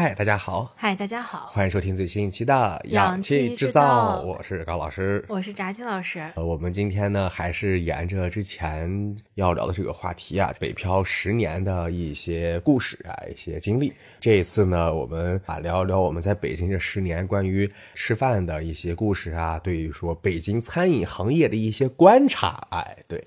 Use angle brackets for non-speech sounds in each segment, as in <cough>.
嗨，大家好，嗨，大家好，欢迎收听最新一期的《氧气制造》，我是高老师，我是炸鸡老师。呃，我们今天呢，还是沿着之前要聊的这个话题啊，北漂十年的一些故事啊，一些经历。这一次呢，我们啊聊一聊我们在北京这十年关于吃饭的一些故事啊，对于说北京餐饮行业的一些观察。哎，对，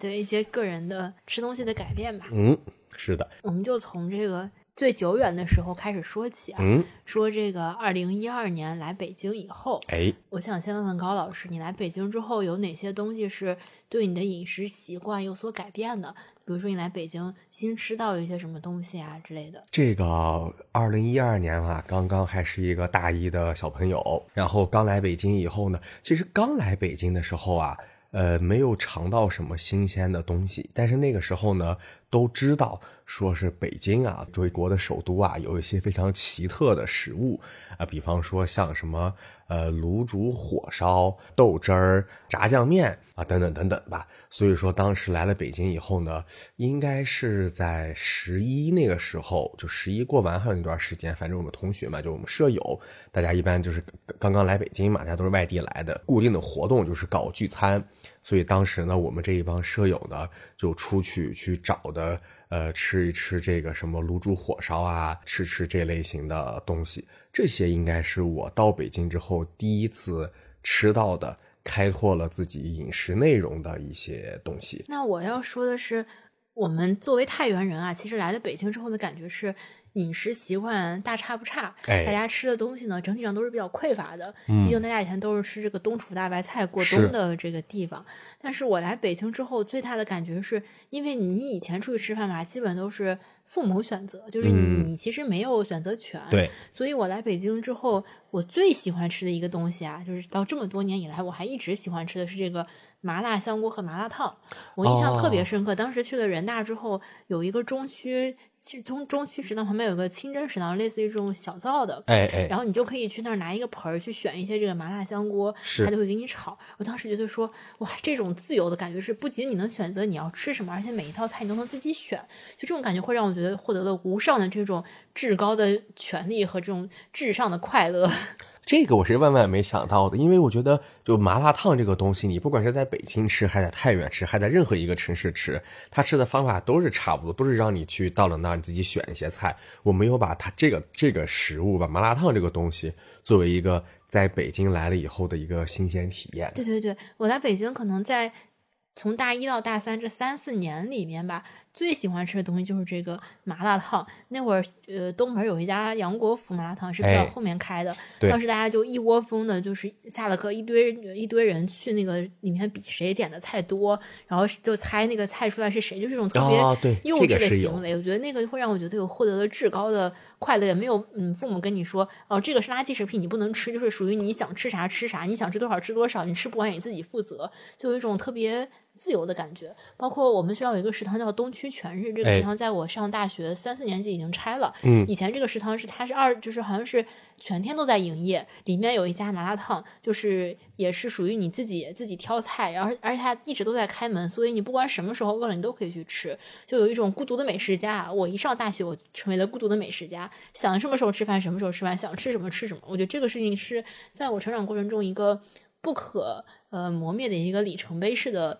对一些个人的吃东西的改变吧。嗯，是的，我们就从这个。最久远的时候开始说起啊，说这个二零一二年来北京以后，哎，我想先问问高老师，你来北京之后有哪些东西是对你的饮食习惯有所改变的？比如说你来北京新吃到一些什么东西啊之类的。这个二零一二年啊，刚刚还是一个大一的小朋友，然后刚来北京以后呢，其实刚来北京的时候啊。呃，没有尝到什么新鲜的东西，但是那个时候呢，都知道说是北京啊，中国的首都啊，有一些非常奇特的食物啊，比方说像什么呃卤煮火烧、豆汁儿、炸酱面啊，等等等等吧。所以说当时来了北京以后呢，应该是在十一那个时候，就十一过完还有那段时间，反正我们同学嘛，就我们舍友，大家一般就是刚刚来北京嘛，大家都是外地来的，固定的活动就是搞聚餐。所以当时呢，我们这一帮舍友呢，就出去去找的，呃，吃一吃这个什么卤煮火烧啊，吃吃这类型的东西。这些应该是我到北京之后第一次吃到的，开拓了自己饮食内容的一些东西。那我要说的是，我们作为太原人啊，其实来了北京之后的感觉是。饮食习惯大差不差，大家吃的东西呢，整体上都是比较匮乏的。毕竟大家以前都是吃这个冬储大白菜过冬的这个地方。但是我来北京之后，最大的感觉是，因为你以前出去吃饭嘛，基本都是父母选择，就是你其实没有选择权。对，所以我来北京之后，我最喜欢吃的一个东西啊，就是到这么多年以来，我还一直喜欢吃的是这个。麻辣香锅和麻辣烫，我印象特别深刻。当时去了人大之后，有一个中区，其实中中区食堂旁边有个清真食堂，类似于这种小灶的，哎哎，然后你就可以去那儿拿一个盆儿去选一些这个麻辣香锅，他就会给你炒。我当时觉得说，哇，这种自由的感觉是不仅你能选择你要吃什么，而且每一道菜你都能自己选，就这种感觉会让我觉得获得了无上的这种至高的权利和这种至上的快乐。这个我是万万没想到的，因为我觉得就麻辣烫这个东西，你不管是在北京吃，还在太原吃，还在任何一个城市吃，他吃的方法都是差不多，都是让你去到了那儿你自己选一些菜。我没有把它这个这个食物，把麻辣烫这个东西作为一个在北京来了以后的一个新鲜体验。对对对，我来北京可能在从大一到大三这三四年里面吧。最喜欢吃的东西就是这个麻辣烫。那会儿，呃，东门有一家杨国福麻辣烫是比较后面开的。当时大家就一窝蜂的，就是下了课，一堆一堆人去那个里面比谁点的菜多，然后就猜那个菜出来是谁，就是这种特别幼稚的行为。我觉得那个会让我觉得有获得了至高的快乐，也没有嗯，父母跟你说哦，这个是垃圾食品，你不能吃，就是属于你想吃啥吃啥，你想吃多少吃多少，你吃不完你自己负责，就有一种特别自由的感觉。包括我们学校有一个食堂叫东区。全日这个食堂在我上大学三四年级已经拆了。嗯，以前这个食堂是它是二，就是好像是全天都在营业。里面有一家麻辣烫，就是也是属于你自己自己挑菜，然后而且它一直都在开门，所以你不管什么时候饿了，你都可以去吃。就有一种孤独的美食家。我一上大学，我成为了孤独的美食家，想什么时候吃饭什么时候吃饭，想吃什么吃什么。我觉得这个事情是在我成长过程中一个不可呃磨灭的一个里程碑式的。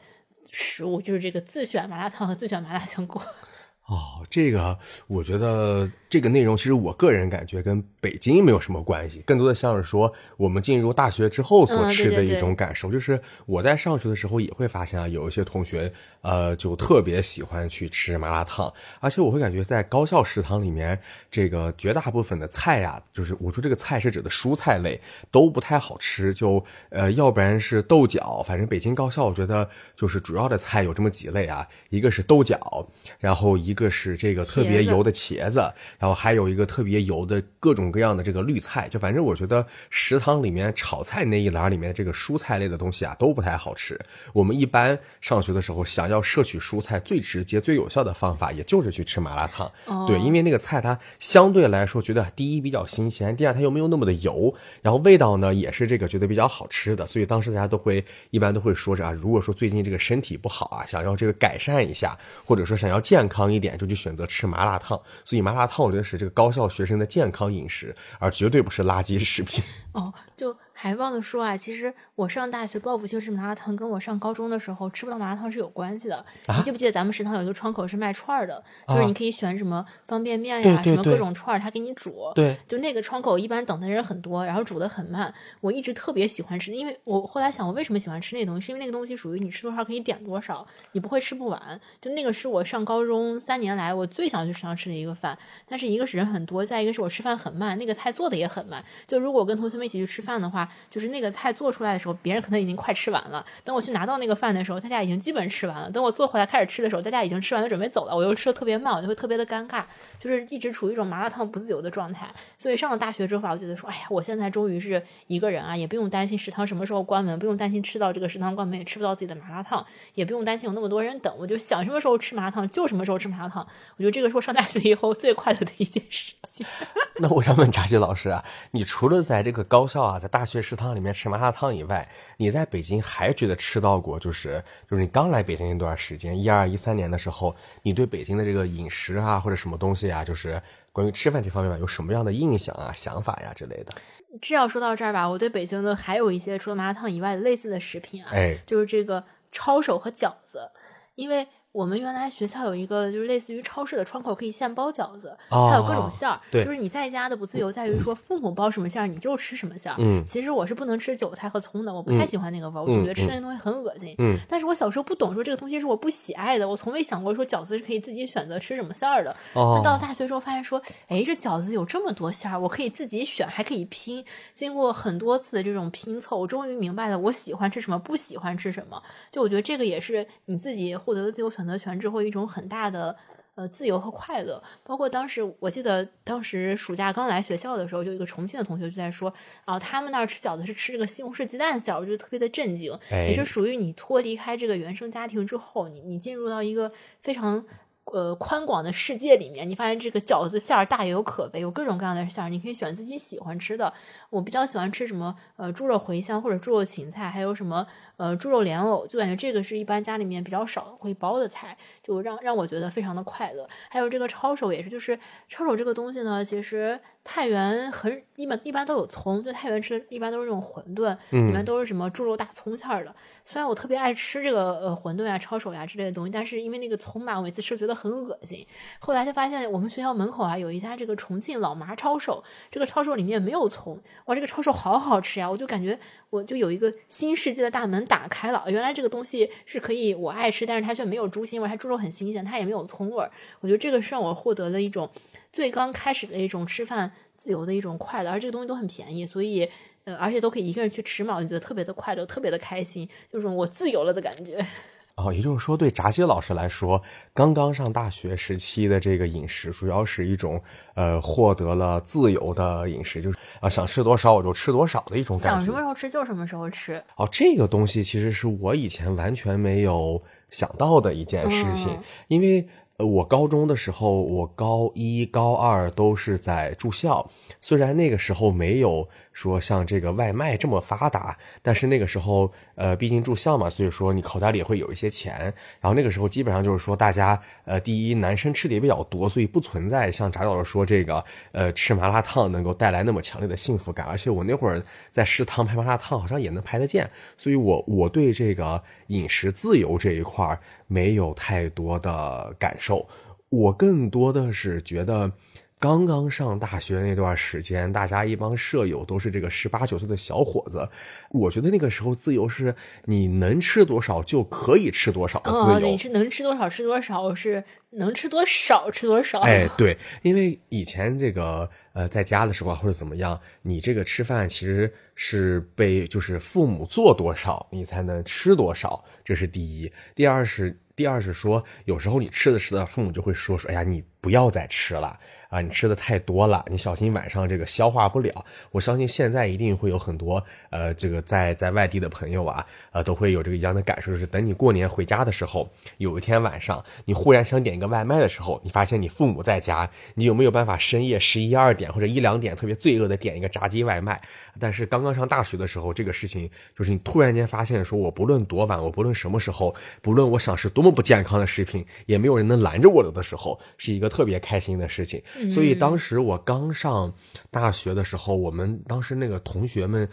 食物就是这个自选麻辣烫和自选麻辣香锅。<laughs> 哦，这个我觉得这个内容其实我个人感觉跟北京没有什么关系，更多的像是说我们进入大学之后所吃的一种感受。就是我在上学的时候也会发现啊，有一些同学呃就特别喜欢去吃麻辣烫，而且我会感觉在高校食堂里面，这个绝大部分的菜呀，就是我说这个菜是指的蔬菜类都不太好吃，就呃要不然是豆角，反正北京高校我觉得就是主要的菜有这么几类啊，一个是豆角，然后一。一个是这个特别油的茄子，然后还有一个特别油的各种各样的这个绿菜，就反正我觉得食堂里面炒菜那一栏里面这个蔬菜类的东西啊都不太好吃。我们一般上学的时候想要摄取蔬菜，最直接、最有效的方法，也就是去吃麻辣烫。对，因为那个菜它相对来说觉得第一比较新鲜，第二它又没有那么的油，然后味道呢也是这个觉得比较好吃的，所以当时大家都会一般都会说着啊，如果说最近这个身体不好啊，想要这个改善一下，或者说想要健康一点。就去选择吃麻辣烫，所以麻辣烫考虑的是这个高校学生的健康饮食，而绝对不是垃圾食品。哦，就还忘了说啊，其实我上大学报复性吃麻辣烫，跟我上高中的时候吃不到麻辣烫是有关系的。你记不记得咱们食堂有一个窗口是卖串儿的，就是你可以选什么方便面呀，什么各种串儿，他给你煮。对，就那个窗口一般等的人很多，然后煮的很慢。我一直特别喜欢吃，因为我后来想，我为什么喜欢吃那东西？是因为那个东西属于你吃多少可以点多少，你不会吃不完。就那个是我上高中三年来我最想去食堂吃的一个饭。但是一个是人很多，再一个是我吃饭很慢，那个菜做的也很慢。就如果我跟同学们一起去吃饭的话，就是那个菜做出来的时候，别人可能已经快吃完了。等我去拿到那个饭的时候，大家已经基本吃完了。等我坐回来开始吃的时候，大家已经吃完了，准备走了。我又吃的特别慢，我就会特别的尴尬，就是一直处于一种麻辣烫不自由的状态。所以上了大学之后，我觉得说，哎呀，我现在终于是一个人啊，也不用担心食堂什么时候关门，不用担心吃到这个食堂关门也吃不到自己的麻辣烫，也不用担心有那么多人等。我就想什么时候吃麻辣烫就什么时候吃麻辣烫。我觉得这个是我上大学以后最快乐的一件事情。<laughs> 那我想问扎西老师啊，你除了在这个高校啊，在大学食堂里面吃麻辣烫以外，你在北京还觉得吃到过，就是就是你刚来北京那段时间，一二一三年的时候，你对北京的这个饮食啊或者什么东西啊，就是关于吃饭这方面吧，有什么样的印象啊、想法呀之类的？这要说到这儿吧，我对北京的还有一些除了麻辣烫以外的类似的食品啊，哎，就是这个抄手和饺子，因为。我们原来学校有一个就是类似于超市的窗口，可以现包饺子，还有各种馅儿。对，就是你在家的不自由在于说父母包什么馅儿，你就吃什么馅儿。嗯，其实我是不能吃韭菜和葱的，我不太喜欢那个味儿，我觉得吃那东西很恶心。嗯，但是我小时候不懂说这个东西是我不喜爱的，我从未想过说饺子是可以自己选择吃什么馅儿的。哦，到了大学之后发现说，哎，这饺子有这么多馅儿，我可以自己选，还可以拼。经过很多次的这种拼凑，我终于明白了我喜欢吃什么，不喜欢吃什么。就我觉得这个也是你自己获得的自由选择权之后一种。很大的呃自由和快乐，包括当时我记得当时暑假刚来学校的时候，就一个重庆的同学就在说啊，他们那儿吃饺子是吃这个西红柿鸡蛋馅儿，我就特别的震惊，也是属于你脱离开这个原生家庭之后，你你进入到一个非常。呃，宽广的世界里面，你发现这个饺子馅儿大有可为，有各种各样的馅儿，你可以选自己喜欢吃的。我比较喜欢吃什么？呃，猪肉茴香或者猪肉芹菜，还有什么？呃，猪肉莲藕，就感觉这个是一般家里面比较少会包的菜，就让让我觉得非常的快乐。还有这个抄手也是，就是抄手这个东西呢，其实太原很一般，一般都有葱，就太原吃的一般都是这种馄饨，里面都是什么猪肉大葱馅儿的。虽然我特别爱吃这个呃馄饨呀、抄手呀之类的东西，但是因为那个葱吧，我每次吃觉得很恶心。后来就发现我们学校门口啊有一家这个重庆老麻抄手，这个抄手里面没有葱，哇，这个抄手好好吃呀！我就感觉我就有一个新世界的大门打开了。原来这个东西是可以我爱吃，但是它却没有猪心味，它猪肉很新鲜，它也没有葱味儿。我觉得这个是让我获得了一种最刚开始的一种吃饭自由的一种快乐，而这个东西都很便宜，所以。呃，而且都可以一个人去吃嘛，我就觉得特别的快乐，特别的开心，就是我自由了的感觉。<laughs> 哦，也就是说，对炸鸡老师来说，刚刚上大学时期的这个饮食，主要是一种呃获得了自由的饮食，就是啊想吃多少我就吃多少的一种感觉。想什么时候吃就什么时候吃。哦，这个东西其实是我以前完全没有想到的一件事情，因为呃我高中的时候，我高一、高二都是在住校。虽然那个时候没有说像这个外卖这么发达，但是那个时候，呃，毕竟住校嘛，所以说你口袋里也会有一些钱。然后那个时候基本上就是说，大家，呃，第一，男生吃的也比较多，所以不存在像翟老师说这个，呃，吃麻辣烫能够带来那么强烈的幸福感。而且我那会儿在食堂拍麻辣烫，好像也能拍得见，所以我我对这个饮食自由这一块没有太多的感受，我更多的是觉得。刚刚上大学那段时间，大家一帮舍友都是这个十八九岁的小伙子，我觉得那个时候自由是你能吃多少就可以吃多少的自由。你是能吃多少吃多少，是能吃多少吃多少。哎，对，因为以前这个呃在家的时候或者怎么样，你这个吃饭其实是被就是父母做多少你才能吃多少，这是第一。第二是第二是说有时候你吃的吃的，父母就会说说，哎呀你不要再吃了。啊，你吃的太多了，你小心晚上这个消化不了。我相信现在一定会有很多呃，这个在在外地的朋友啊，呃，都会有这个一样的感受，就是等你过年回家的时候，有一天晚上你忽然想点一个外卖的时候，你发现你父母在家，你有没有办法深夜十一二点或者一两点特别罪恶的点一个炸鸡外卖？但是刚刚上大学的时候，这个事情就是你突然间发现，说我不论多晚，我不论什么时候，不论我想吃多么不健康的食品，也没有人能拦着我的的时候，是一个特别开心的事情。所以当时我刚上大学的时候，我们当时那个同学们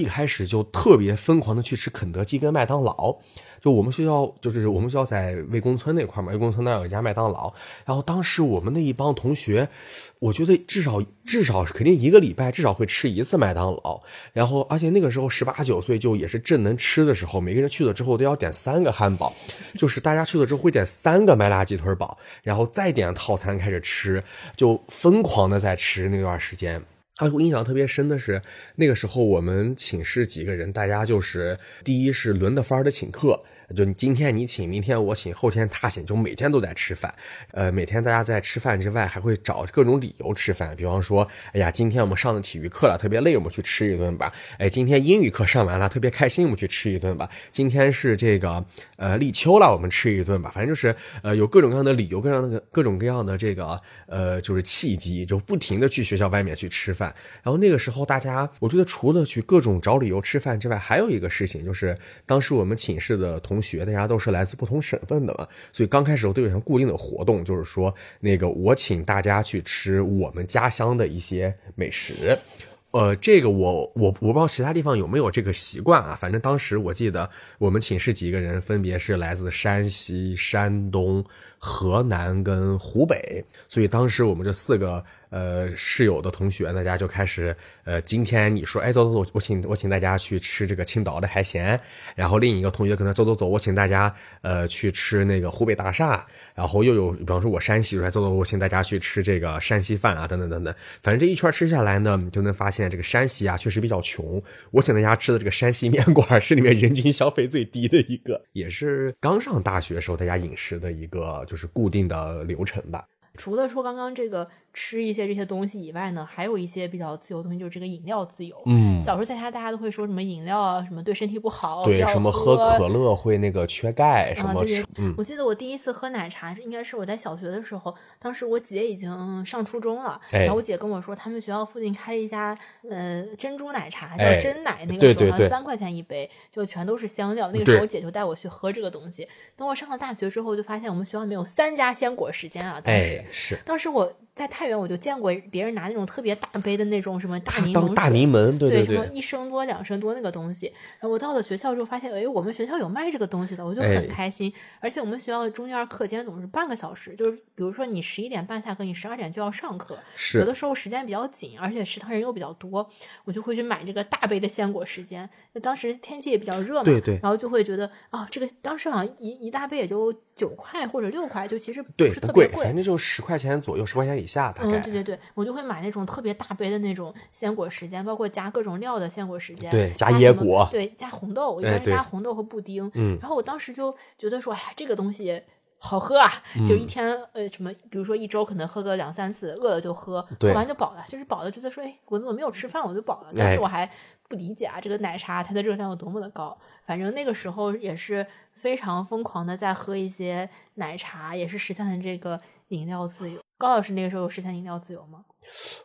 一开始就特别疯狂的去吃肯德基跟麦当劳。就我们学校，就是我们学校在魏公村那块嘛，魏公村那有一家麦当劳。然后当时我们那一帮同学，我觉得至少至少肯定一个礼拜至少会吃一次麦当劳。然后而且那个时候十八九岁就也是正能吃的时候，每个人去了之后都要点三个汉堡，就是大家去了之后会点三个麦辣鸡腿堡，然后再点套餐开始吃，就疯狂的在吃那段时间。啊，我印象特别深的是，那个时候我们寝室几个人，大家就是第一是轮的番的请客。就今天你请，明天我请，后天他请，就每天都在吃饭。呃，每天大家在吃饭之外，还会找各种理由吃饭。比方说，哎呀，今天我们上的体育课了，特别累，我们去吃一顿吧。哎，今天英语课上完了，特别开心，我们去吃一顿吧。今天是这个呃立秋了，我们吃一顿吧。反正就是呃有各种各样的理由，各样的各种各样的这个呃就是契机，就不停的去学校外面去吃饭。然后那个时候大家，我觉得除了去各种找理由吃饭之外，还有一个事情就是，当时我们寝室的同学，大家都是来自不同省份的嘛，所以刚开始我都有一项固定的活动，就是说那个我请大家去吃我们家乡的一些美食。呃，这个我我我不知道其他地方有没有这个习惯啊，反正当时我记得我们寝室几个人分别是来自山西、山东、河南跟湖北，所以当时我们这四个。呃，室友的同学，大家就开始，呃，今天你说，哎，走走走，我请我请大家去吃这个青岛的海鲜，然后另一个同学可能走走走，我请大家，呃，去吃那个湖北大厦，然后又有，比方说我山西，来走走，我请大家去吃这个山西饭啊，等等等等，反正这一圈吃下来呢，你就能发现这个山西啊，确实比较穷。我请大家吃的这个山西面馆是里面人均消费最低的一个，也是刚上大学时候大家饮食的一个就是固定的流程吧。除了说刚刚这个。吃一些这些东西以外呢，还有一些比较自由的东西，就是这个饮料自由。嗯，小时候在家大家都会说什么饮料啊，什么对身体不好，对，什么喝可乐会那个缺钙，什么嗯，我记得我第一次喝奶茶，应该是我在小学的时候，当时我姐已经上初中了，然后我姐跟我说，他们学校附近开了一家呃珍珠奶茶，叫真奶，那个时候三块钱一杯，就全都是香料。那个时候我姐就带我去喝这个东西。等我上了大学之后，就发现我们学校里面有三家鲜果时间啊，当时是，当时我。在太原，我就见过别人拿那种特别大杯的那种什么大柠 <laughs> 檬大柠檬，对对，什么一升多、两升多那个东西。然后我到了学校之后，发现，哎，我们学校有卖这个东西的，我就很开心。而且我们学校的中间课间总是半个小时，就是比如说你十一点半下课，你十二点就要上课，有的时候时间比较紧，而且食堂人又比较多，我就会去买这个大杯的鲜果时间。那当时天气也比较热嘛，对对，然后就会觉得啊，这个当时好像一一大杯也就九块或者六块，就其实不是特别贵，反正就十块钱左右，十块钱以下大概。嗯，对对对，我就会买那种特别大杯的那种鲜果时间，包括加各种料的鲜果时间，对，加椰果，对，加红豆，我一般是加红豆和布丁。嗯，然后我当时就觉得说，哎呀，这个东西好喝啊，就一天呃什么，比如说一周可能喝个两三次，饿了就喝，喝完就饱了，就是饱了觉得说，哎，我怎么没有吃饭我就饱了？但是我还。不理解啊，这个奶茶它的热量有多么的高。反正那个时候也是非常疯狂的在喝一些奶茶，也是实现了这个饮料自由。高老师那个时候有实现饮料自由吗？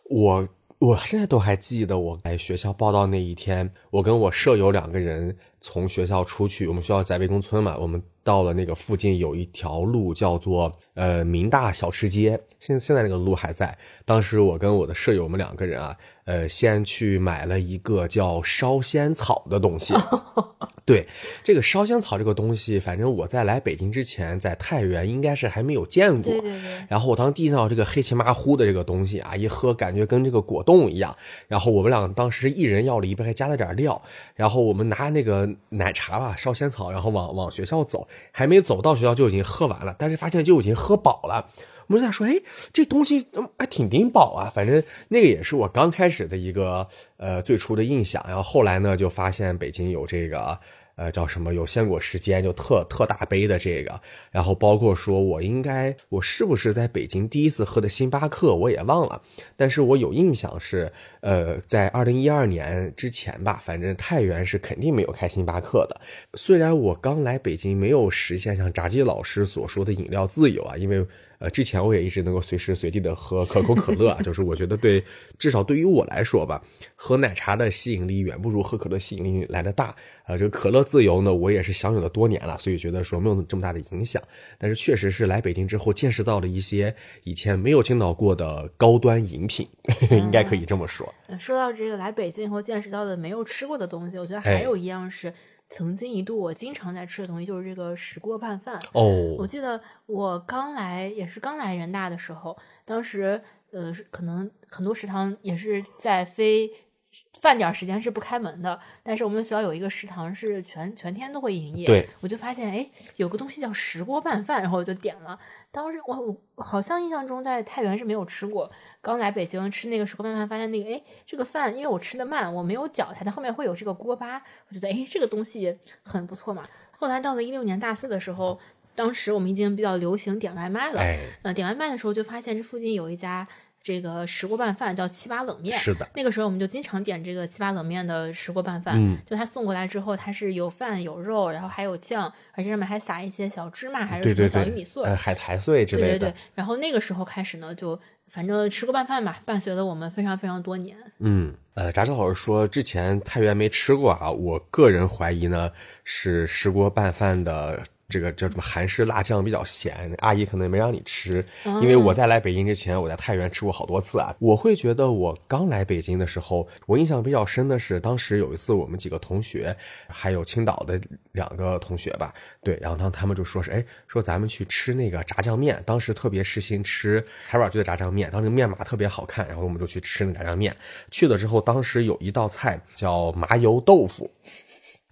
我我现在都还记得，我来学校报道那一天，我跟我舍友两个人从学校出去，我们学校在魏公村嘛，我们到了那个附近有一条路叫做呃明大小吃街，现现在那个路还在。当时我跟我的舍友我们两个人啊。呃，先去买了一个叫烧仙草的东西。<laughs> 对，这个烧仙草这个东西，反正我在来北京之前，在太原应该是还没有见过。对对对。然后我当时第一到这个黑漆麻糊的这个东西啊，一喝感觉跟这个果冻一样。然后我们俩当时一人要了一杯，还加了点料。然后我们拿那个奶茶吧，烧仙草，然后往往学校走，还没走到学校就已经喝完了，但是发现就已经喝饱了。我们在说，哎，这东西还挺顶饱啊。反正那个也是我刚开始的一个呃最初的印象。然后后来呢，就发现北京有这个。呃，叫什么？有鲜果时间，就特特大杯的这个，然后包括说，我应该我是不是在北京第一次喝的星巴克，我也忘了，但是我有印象是，呃，在二零一二年之前吧，反正太原是肯定没有开星巴克的。虽然我刚来北京，没有实现像炸鸡老师所说的饮料自由啊，因为呃，之前我也一直能够随时随地的喝可口可乐啊，<laughs> 就是我觉得对，至少对于我来说吧，喝奶茶的吸引力远不如喝可乐吸引力来的大。呃，这个可乐自由呢，我也是享有了多年了，所以觉得说没有这么大的影响。但是确实是来北京之后见识到了一些以前没有见到过的高端饮品，<laughs> 应该可以这么说。说到这个来北京以后见识到的没有吃过的东西，我觉得还有一样是。曾经一度，我经常在吃的东西就是这个石锅拌饭。哦，我记得我刚来，也是刚来人大的时候，当时呃，可能很多食堂也是在非。饭点时间是不开门的，但是我们学校有一个食堂是全全天都会营业。对，我就发现哎，有个东西叫石锅拌饭，然后我就点了。当时我我好像印象中在太原是没有吃过，刚来北京吃那个石锅拌饭，发现那个哎，这个饭因为我吃的慢，我没有搅它，它后面会有这个锅巴，我觉得哎，这个东西很不错嘛。后来到了一六年大四的时候，当时我们已经比较流行点外卖了。哎，呃，点外卖的时候就发现这附近有一家。这个石锅拌饭叫七八冷面，是的。那个时候我们就经常点这个七八冷面的石锅拌饭，就他送过来之后，它是有饭有肉，然后还有酱，而且上面还撒一些小芝麻还是什么小玉米碎、海苔碎之类的。对对对。然后那个时候开始呢，就反正石锅拌饭吧，伴随了我们非常非常多年。嗯，呃，扎志老师说之前太原没吃过啊，我个人怀疑呢是石锅拌饭的。这个叫什么韩式辣酱比较咸，阿姨可能也没让你吃，因为我在来北京之前，我在太原吃过好多次啊。我会觉得我刚来北京的时候，我印象比较深的是，当时有一次我们几个同学，还有青岛的两个同学吧，对，然后他他们就说是，哎，说咱们去吃那个炸酱面，当时特别时兴吃海碗居的炸酱面，当时面码特别好看，然后我们就去吃那炸酱面。去了之后，当时有一道菜叫麻油豆腐。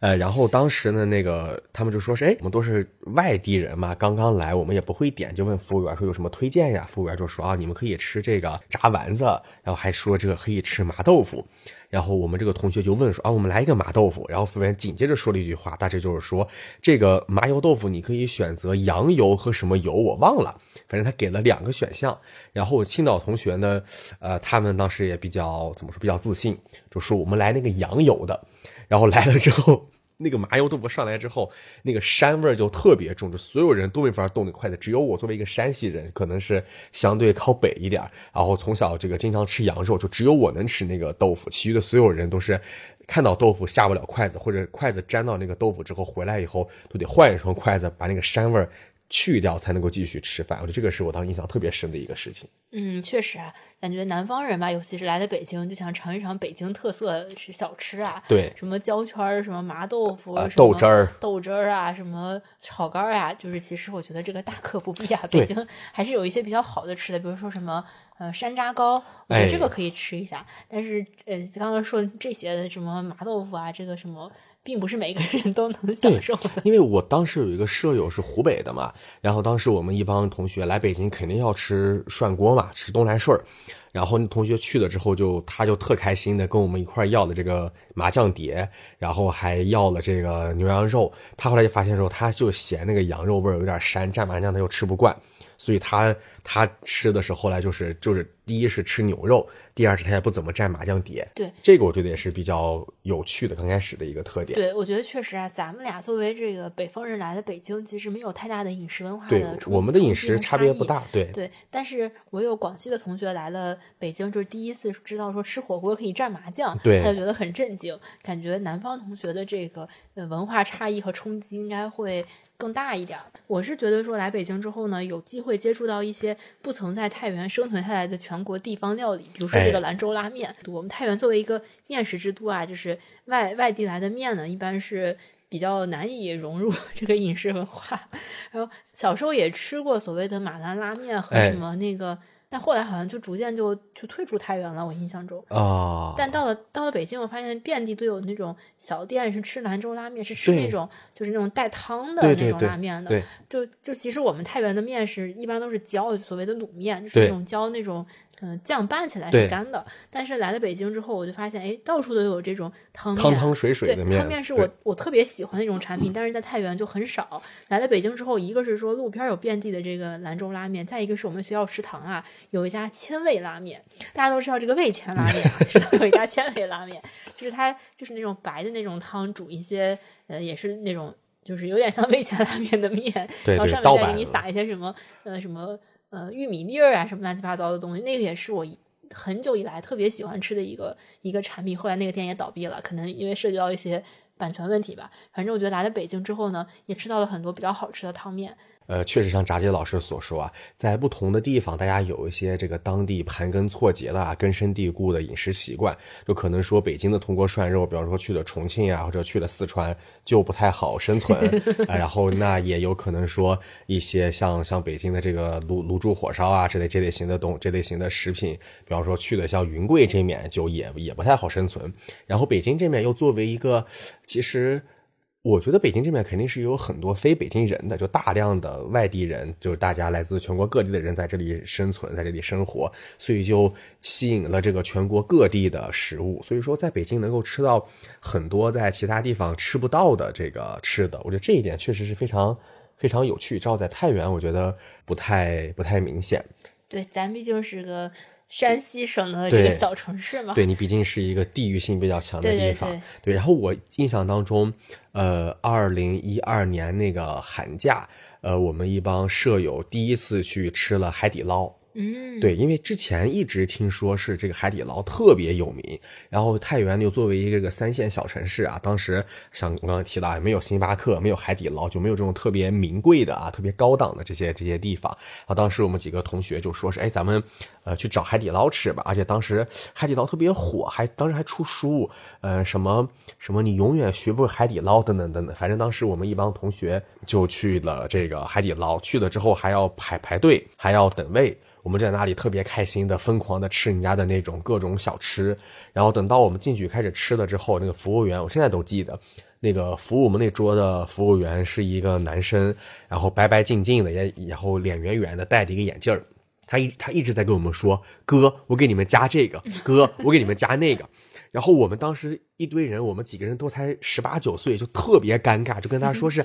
呃，然后当时呢，那个他们就说是，哎，我们都是外地人嘛，刚刚来，我们也不会点，就问服务员说有什么推荐呀？服务员就说啊，你们可以吃这个炸丸子，然后还说这个可以吃麻豆腐。然后我们这个同学就问说啊，我们来一个麻豆腐。然后服务员紧接着说了一句话，大致就是说这个麻油豆腐你可以选择羊油和什么油，我忘了，反正他给了两个选项。然后青岛同学呢，呃，他们当时也比较怎么说，比较自信，就说我们来那个羊油的。然后来了之后。那个麻油豆腐上来之后，那个膻味就特别重，就所有人都没法动那筷子，只有我作为一个山西人，可能是相对靠北一点，然后从小这个经常吃羊肉，就只有我能吃那个豆腐，其余的所有人都是看到豆腐下不了筷子，或者筷子沾到那个豆腐之后回来以后都得换一双筷子，把那个膻味。去掉才能够继续吃饭，我觉得这个是我当时印象特别深的一个事情。嗯，确实啊，感觉南方人吧，尤其是来了北京，就想尝一尝北京特色是小吃啊。对，什么焦圈儿，什么麻豆腐，豆汁儿，豆汁儿啊，什么炒肝儿啊，就是其实我觉得这个大可不必啊。<laughs> 北京还是有一些比较好的吃的，比如说什么呃山楂糕，我觉得这个可以吃一下。但是呃，刚刚说这些的什么麻豆腐啊，这个什么。并不是每个人都能享受的，因为我当时有一个舍友是湖北的嘛，然后当时我们一帮同学来北京，肯定要吃涮锅嘛，吃东来顺儿，然后那同学去了之后，就他就特开心的跟我们一块要了这个麻酱碟，然后还要了这个牛羊肉，他后来就发现说，他就嫌那个羊肉味儿有点膻，蘸麻酱他又吃不惯，所以他他吃的是后来就是就是第一是吃牛肉。第二是他也不怎么蘸麻酱碟，对这个我觉得也是比较有趣的，刚开始的一个特点。对，我觉得确实啊，咱们俩作为这个北方人来的北京，其实没有太大的饮食文化的我们的饮食差别不大，对对。但是我有广西的同学来了北京，就是第一次知道说吃火锅可以蘸麻酱，对，他就觉得很震惊，感觉南方同学的这个呃文化差异和冲击应该会。更大一点，我是觉得说来北京之后呢，有机会接触到一些不曾在太原生存下来的全国地方料理，比如说这个兰州拉面。我们太原作为一个面食之都啊，就是外外地来的面呢，一般是比较难以融入 <laughs> 这个饮食文化。然后小时候也吃过所谓的马兰拉面和什么那个。但后来好像就逐渐就就退出太原了，我印象中啊。但到了到了北京，我发现遍地都有那种小店是吃兰州拉面，是吃那种就是那种带汤的那种拉面的。就就其实我们太原的面是一般都是浇所谓的卤面，就是那种浇那种。嗯，酱拌起来是干的，但是来了北京之后，我就发现，哎，到处都有这种汤汤汤水水的面。汤面是我我特别喜欢那种产品，但是在太原就很少。来了北京之后，一个是说路边有遍地的这个兰州拉面，再一个是我们学校食堂啊有一家千味拉面。大家都知道这个味千拉面，有一家千味拉面，就是它就是那种白的那种汤，煮一些呃也是那种就是有点像味千拉面的面，然后上面再给你撒一些什么呃什么。呃玉米粒儿啊什么乱七八糟的东西，那个也是我很久以来特别喜欢吃的一个一个产品。后来那个店也倒闭了，可能因为涉及到一些版权问题吧。反正我觉得来了北京之后呢，也吃到了很多比较好吃的汤面。呃，确实像炸鸡老师所说啊，在不同的地方，大家有一些这个当地盘根错节的、啊、根深蒂固的饮食习惯，就可能说北京的铜锅涮肉，比方说去了重庆啊，或者去了四川就不太好生存。<laughs> 然后那也有可能说一些像像北京的这个卤卤煮火烧啊这类这类型的东这类型的食品，比方说去了像云贵这面就也也不太好生存。然后北京这面又作为一个其实。我觉得北京这边肯定是有很多非北京人的，就大量的外地人，就是大家来自全国各地的人在这里生存，在这里生活，所以就吸引了这个全国各地的食物。所以说，在北京能够吃到很多在其他地方吃不到的这个吃的，我觉得这一点确实是非常非常有趣。照在太原，我觉得不太不太明显。对，咱毕竟是个。山西省的这个小城市嘛，对你毕竟是一个地域性比较强的地方。对，然后我印象当中，呃，二零一二年那个寒假，呃，我们一帮舍友第一次去吃了海底捞。嗯，对，因为之前一直听说是这个海底捞特别有名，然后太原又作为一个这个三线小城市啊，当时像我刚刚提到，没有星巴克，没有海底捞，就没有这种特别名贵的啊、特别高档的这些这些地方。啊，当时我们几个同学就说是，哎，咱们呃去找海底捞吃吧。而且当时海底捞特别火，还当时还出书，呃，什么什么你永远学不会海底捞等等等等。反正当时我们一帮同学就去了这个海底捞，去了之后还要排排队，还要等位。我们在那里特别开心的、疯狂的吃人家的那种各种小吃，然后等到我们进去开始吃了之后，那个服务员我现在都记得，那个服务我们那桌的服务员是一个男生，然后白白净净的，也然后脸圆圆的，戴着一个眼镜儿，他一他一直在跟我们说：“哥，我给你们加这个，哥，我给你们加那个。”然后我们当时一堆人，我们几个人都才十八九岁，就特别尴尬，就跟他说是：“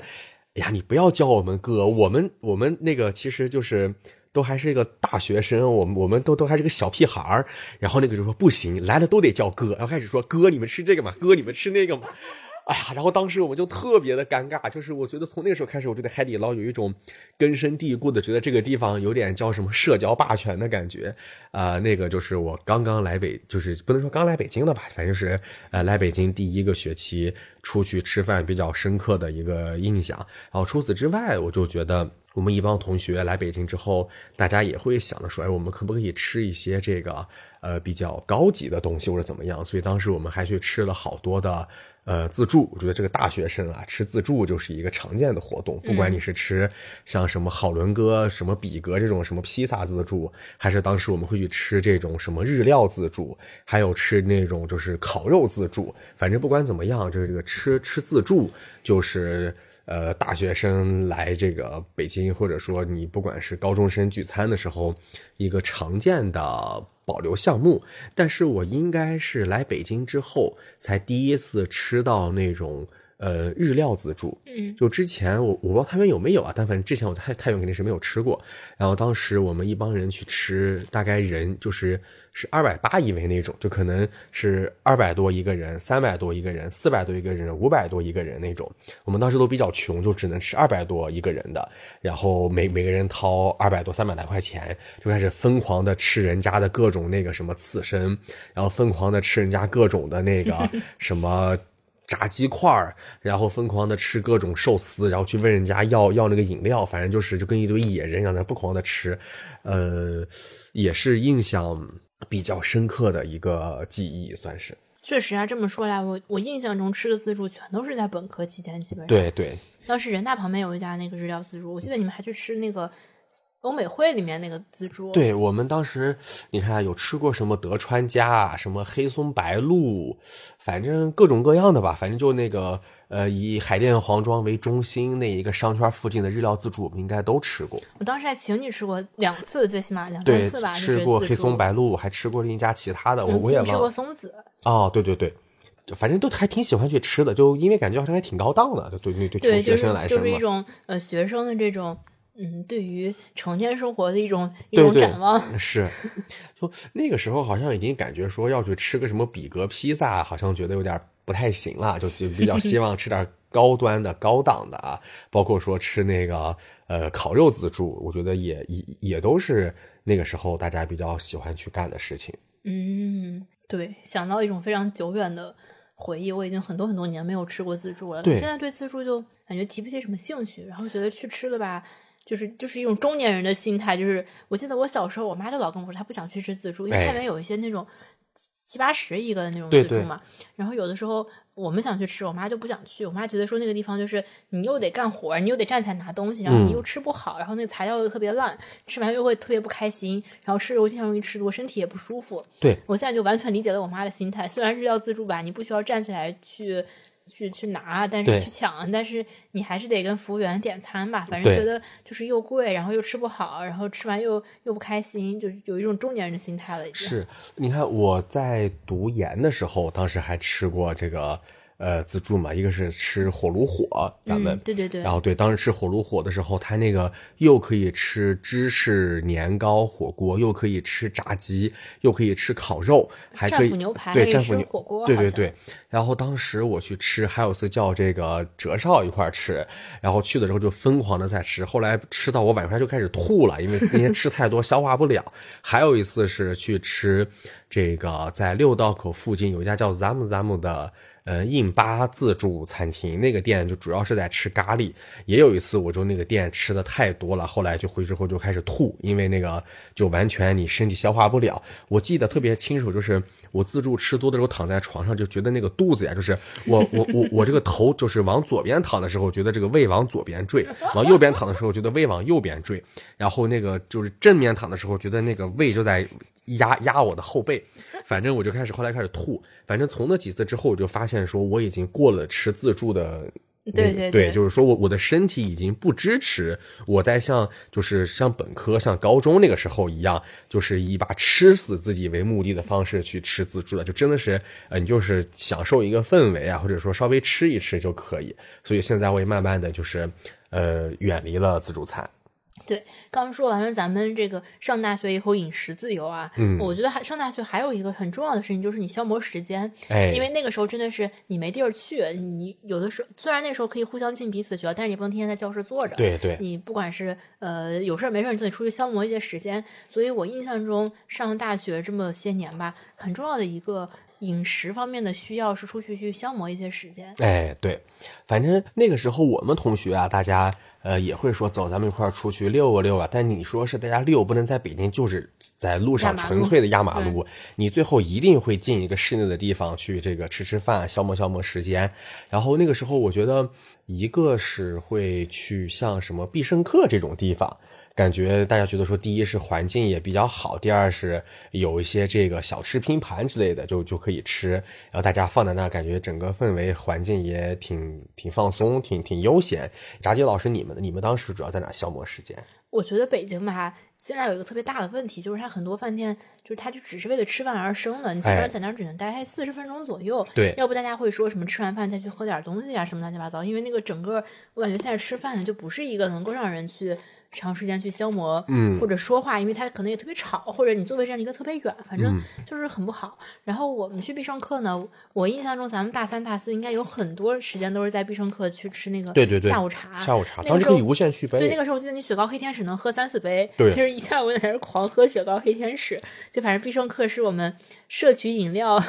哎呀，你不要叫我们哥，我们我们那个其实就是。”都还是一个大学生，我们我们都都还是个小屁孩儿，然后那个就说不行，来了都得叫哥，然后开始说哥你们吃这个吗？哥你们吃那个吗？哎呀，然后当时我们就特别的尴尬，就是我觉得从那个时候开始，我就对海底捞有一种根深蒂固的觉得这个地方有点叫什么社交霸权的感觉，啊，那个就是我刚刚来北，就是不能说刚来北京了吧，反正是呃来北京第一个学期出去吃饭比较深刻的一个印象。然后除此之外，我就觉得。我们一帮同学来北京之后，大家也会想着说，哎，我们可不可以吃一些这个呃比较高级的东西，或者怎么样？所以当时我们还去吃了好多的呃自助。我觉得这个大学生啊，吃自助就是一个常见的活动。不管你是吃像什么好伦哥、什么比格这种什么披萨自助，还是当时我们会去吃这种什么日料自助，还有吃那种就是烤肉自助。反正不管怎么样，就是这个吃吃自助就是。呃，大学生来这个北京，或者说你不管是高中生聚餐的时候，一个常见的保留项目。但是我应该是来北京之后，才第一次吃到那种。呃，日料自助，嗯，就之前我我不知道太原有没有啊，但反正之前我太太原肯定是没有吃过。然后当时我们一帮人去吃，大概人就是是二百八一位那种，就可能是二百多一个人，三百多一个人，四百多一个人，五百多一个人那种。我们当时都比较穷，就只能吃二百多一个人的，然后每每个人掏二百多三百来块钱，就开始疯狂的吃人家的各种那个什么刺身，然后疯狂的吃人家各种的那个 <laughs> 什么。炸鸡块儿，然后疯狂的吃各种寿司，然后去问人家要要那个饮料，反正就是就跟一堆野人一样在疯狂的吃，呃，也是印象比较深刻的一个记忆，算是。确实啊，这么说来，我我印象中吃的自助全都是在本科期间，基本上。对对。当时人大旁边有一家那个日料自助，我记得你们还去吃那个。欧美汇里面那个自助，对我们当时，你看有吃过什么德川家啊，什么黑松白鹿，反正各种各样的吧，反正就那个呃以海淀黄庄为中心那一个商圈附近的日料自助，我们应该都吃过。我当时还请你吃过两次，最起码两三次吧。吃过黑松白鹿，还吃过另一家其他的，我我也忘了。吃过松子。哦，对对对，反正都还挺喜欢去吃的，就因为感觉好像还挺高档的，对对对，对学生来说就是一种呃学生的这种。嗯，对于成天生活的一种一种展望是，就那个时候好像已经感觉说要去吃个什么比格披萨，好像觉得有点不太行了，就就比较希望吃点高端的、高档的啊，包括说吃那个呃烤肉自助，我觉得也也也都是那个时候大家比较喜欢去干的事情。嗯，对，想到一种非常久远的回忆，我已经很多很多年没有吃过自助了。对现在对自助就感觉提不起什么兴趣，然后觉得去吃了吧，就是就是一种中年人的心态。就是我记得我小时候，我妈就老跟我说，她不想去吃自助，因为太原有一些那种七八十一个的那种自助嘛。然后有的时候我们想去吃，我妈就不想去。我妈觉得说那个地方就是你又得干活，你又得站起来拿东西，然后你嗯又吃不好，然后那个材料又特别烂，吃完又会特别不开心，然后吃肉经常容易吃多，身体也不舒服。对，我现在就完全理解了我妈的心态。虽然是要自助吧，你不需要站起来去去去拿，但是去抢，但是你还是得跟服务员点餐吧。反正觉得就是又贵，然后又吃不好，然后吃完又又不开心，就是有一种中年人的心态了。已经是，你看我在读研的时候，当时还吃过这个呃自助嘛，一个是吃火炉火，咱们、嗯，对对对，然后对，当时吃火炉火的时候，它那个又可以吃芝士年糕火锅，又可以吃炸鸡，又可以吃烤肉，还可以牛排对战斧牛吃火锅对对对。然后当时我去吃，还有一次叫这个哲少一块儿吃，然后去的时候就疯狂的在吃，后来吃到我晚上就开始吐了，因为那天吃太多消化不了。还有一次是去吃这个在六道口附近有一家叫 Zam Zam 的。呃，印巴自助餐厅那个店就主要是在吃咖喱。也有一次，我就那个店吃的太多了，后来就回去之后就开始吐，因为那个就完全你身体消化不了。我记得特别清楚，就是我自助吃多的时候躺在床上，就觉得那个肚子呀，就是我我我我这个头就是往左边躺的时候，觉得这个胃往左边坠；往右边躺的时候，觉得胃往右边坠。然后那个就是正面躺的时候，觉得那个胃就在压压我的后背。反正我就开始后来开始吐，反正从那几次之后，我就发现说我已经过了吃自助的。对对对就是说我我的身体已经不支持我在像就是像本科像高中那个时候一样，就是以把吃死自己为目的的方式去吃自助了，就真的是呃你就是享受一个氛围啊，或者说稍微吃一吃就可以。所以现在我也慢慢的就是呃远离了自助餐。对，刚刚说完了咱们这个上大学以后饮食自由啊，嗯我觉得还上大学还有一个很重要的事情，就是你消磨时间。哎，因为那个时候真的是你没地儿去，你有的时候虽然那时候可以互相进彼此学校，但是你不能天天在教室坐着。对对你不管是呃有事儿没事儿，你就得出去消磨一些时间。所以我印象中上大学这么些年吧，很重要的一个饮食方面的需要是出去去消磨一些时间。哎，对，反正那个时候我们同学啊，大家呃也会说走，咱们一块儿出去溜啊溜啊。但你说是大家溜，不能在北京就是在路上纯粹的压马路，你最后一定会进一个室内的地方去这个吃吃饭，消磨消磨时间。然后那个时候我觉得，一个是会去像什么必胜客这种地方。感觉大家觉得说，第一是环境也比较好，第二是有一些这个小吃拼盘之类的，就就可以吃。然后大家放在那，感觉整个氛围环境也挺挺放松，挺挺悠闲。炸鸡老师，你们你们当时主要在哪消磨时间？我觉得北京吧，现在有一个特别大的问题，就是它很多饭店，就是它就只是为了吃饭而生的，你基本哎上在那儿只能待四十分钟左右。对要不大家会说什么吃完饭再去喝点东西啊，什么乱七八糟。因为那个整个，我感觉现在吃饭就不是一个能够让人去长时间去消磨，嗯或者说话，因为它可能也特别吵，或者你座位站离得特别远，反正嗯就是很不好。然后我们去必胜客呢，我印象中咱们大三、大四应该有很多时间都是在必胜客去吃那个对对对下午茶。下午茶，那个时候当时可以无限续杯。对，那个时候我记得你雪糕黑天使能喝三四杯，对其实一下午在那儿狂喝雪糕黑天使，就反正必胜客是我们摄取饮料，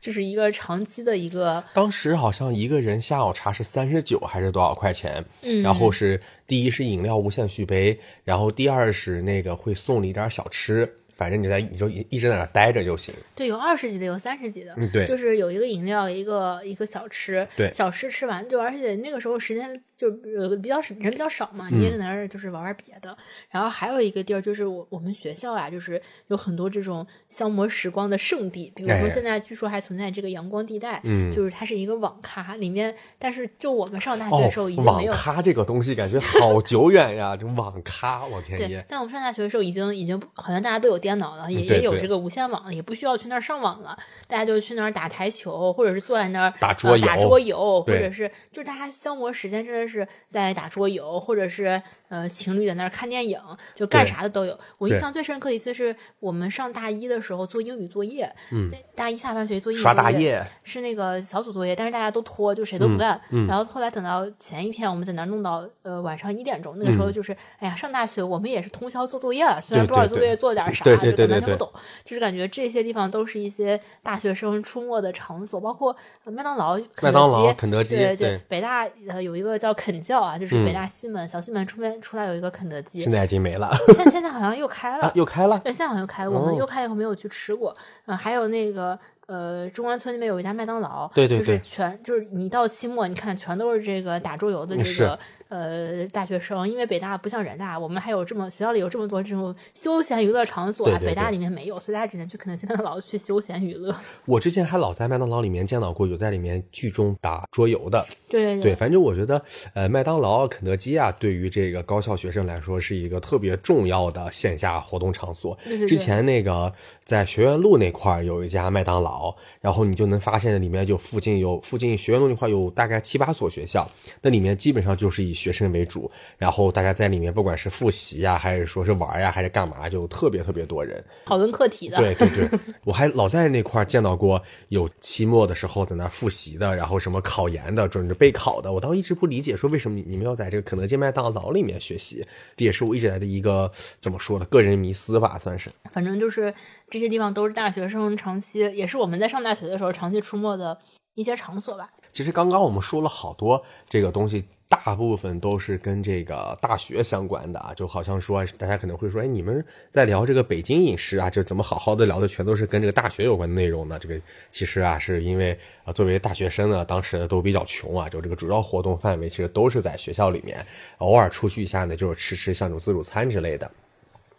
就是一个长期的一个，当时好像一个人下午茶是三十九还是多少块钱？嗯，然后是第一是饮料无限续杯，然后第二是那个会送你一点小吃，反正你在你就一一直在那儿待着就行。对，有二十几的，有三十几的，嗯对就是有一个饮料，一个一个小吃，对小吃吃完就而且那个时候时间就呃比较人比较少嘛，你也嗯在那儿就是玩玩别的，然后还有一个地儿就是我我们学校啊，就是有很多这种消磨时光的圣地，比如哎说现在据说还存在这个阳光地带，嗯就是它是一个网咖，里面但是就我们上大学哦的时候已，经网没有。咖这个东西感觉好久远呀，这网咖，我天对爷！，但我们上大学的时候已经已经好像大家都有电脑了，也也有这个无线网了，也不需要去那儿上网了，大家就去那儿打台球，或者是坐在那儿打桌游呃打桌游，或者是就是大家消磨时间真的是在打桌游，或者是呃情侣在那儿看电影，就干啥的都有。我印象最深刻的一次是我们上大一的时候做英语作业，嗯，大一下半学期做英语刷大业是那个小组作业，但是大家都拖，就谁都不干。嗯，然后后来等到前一天，我们在那儿弄到呃晚上一点钟，那个时候就是哎呀，上大学我们也是通宵做作业了，虽然不知道作业做点啥，就完全不懂，就是感觉这些地方都是一些大学生出没的场所，包括麦当劳、麦当劳、肯德基，对对，北大呃有一个叫肯教啊，就是北大西门小西门出边出来有一个肯德基，现在已经没了，现现在好像又开了，<laughs> 又开了，对，现在好像又开了，我们又开了以后没有去吃过，嗯，还有那个。呃，中关村那边有一家麦当劳，对对对，就是全就是你到期末，你看全都是这个打桌游的这个呃大学生，因为北大不像人大，我们还有这么学校里有这么多这种休闲娱乐场所啊，北大里面没有，所以大家只能去肯德基、麦当劳去休闲娱乐。我之前还老在麦当劳里面见到过有在里面聚中打桌游的，对对对，反正我觉得呃麦当劳、肯德基啊，对于这个高校学生来说是一个特别重要的线下活动场所。之前那个在学院路那块有一家麦当劳，然后你。就能发现里面就附近有附近学院路那块有大概七八所学校，那里面基本上就是以学生为主，然后大家在里面不管是复习呀，还是说是玩呀，还是干嘛，就特别特别多人讨论课题的。对对对，我还老在那块见到过有期末的时候在那复习的，然后什么考研的，准备备考的。我当时一直不理解，说为什么你们要在这个肯德基、麦当劳里面学习？这也是我一直来的一个怎么说呢，个人迷思吧，算是。反正就是这些地方都是大学生长期，也是我们在上大学的时候。长期出没的一些场所吧。其实刚刚我们说了好多这个东西，大部分都是跟这个大学相关的啊，就好像说大家可能会说，哎，你们在聊这个北京饮食啊，这怎么好好的聊的全都是跟这个大学有关的内容呢？这个其实啊，是因为啊，作为大学生呢，当时都比较穷啊，就这个主要活动范围其实都是在学校里面，偶尔出去一下呢，就是吃吃像这种自助餐之类的。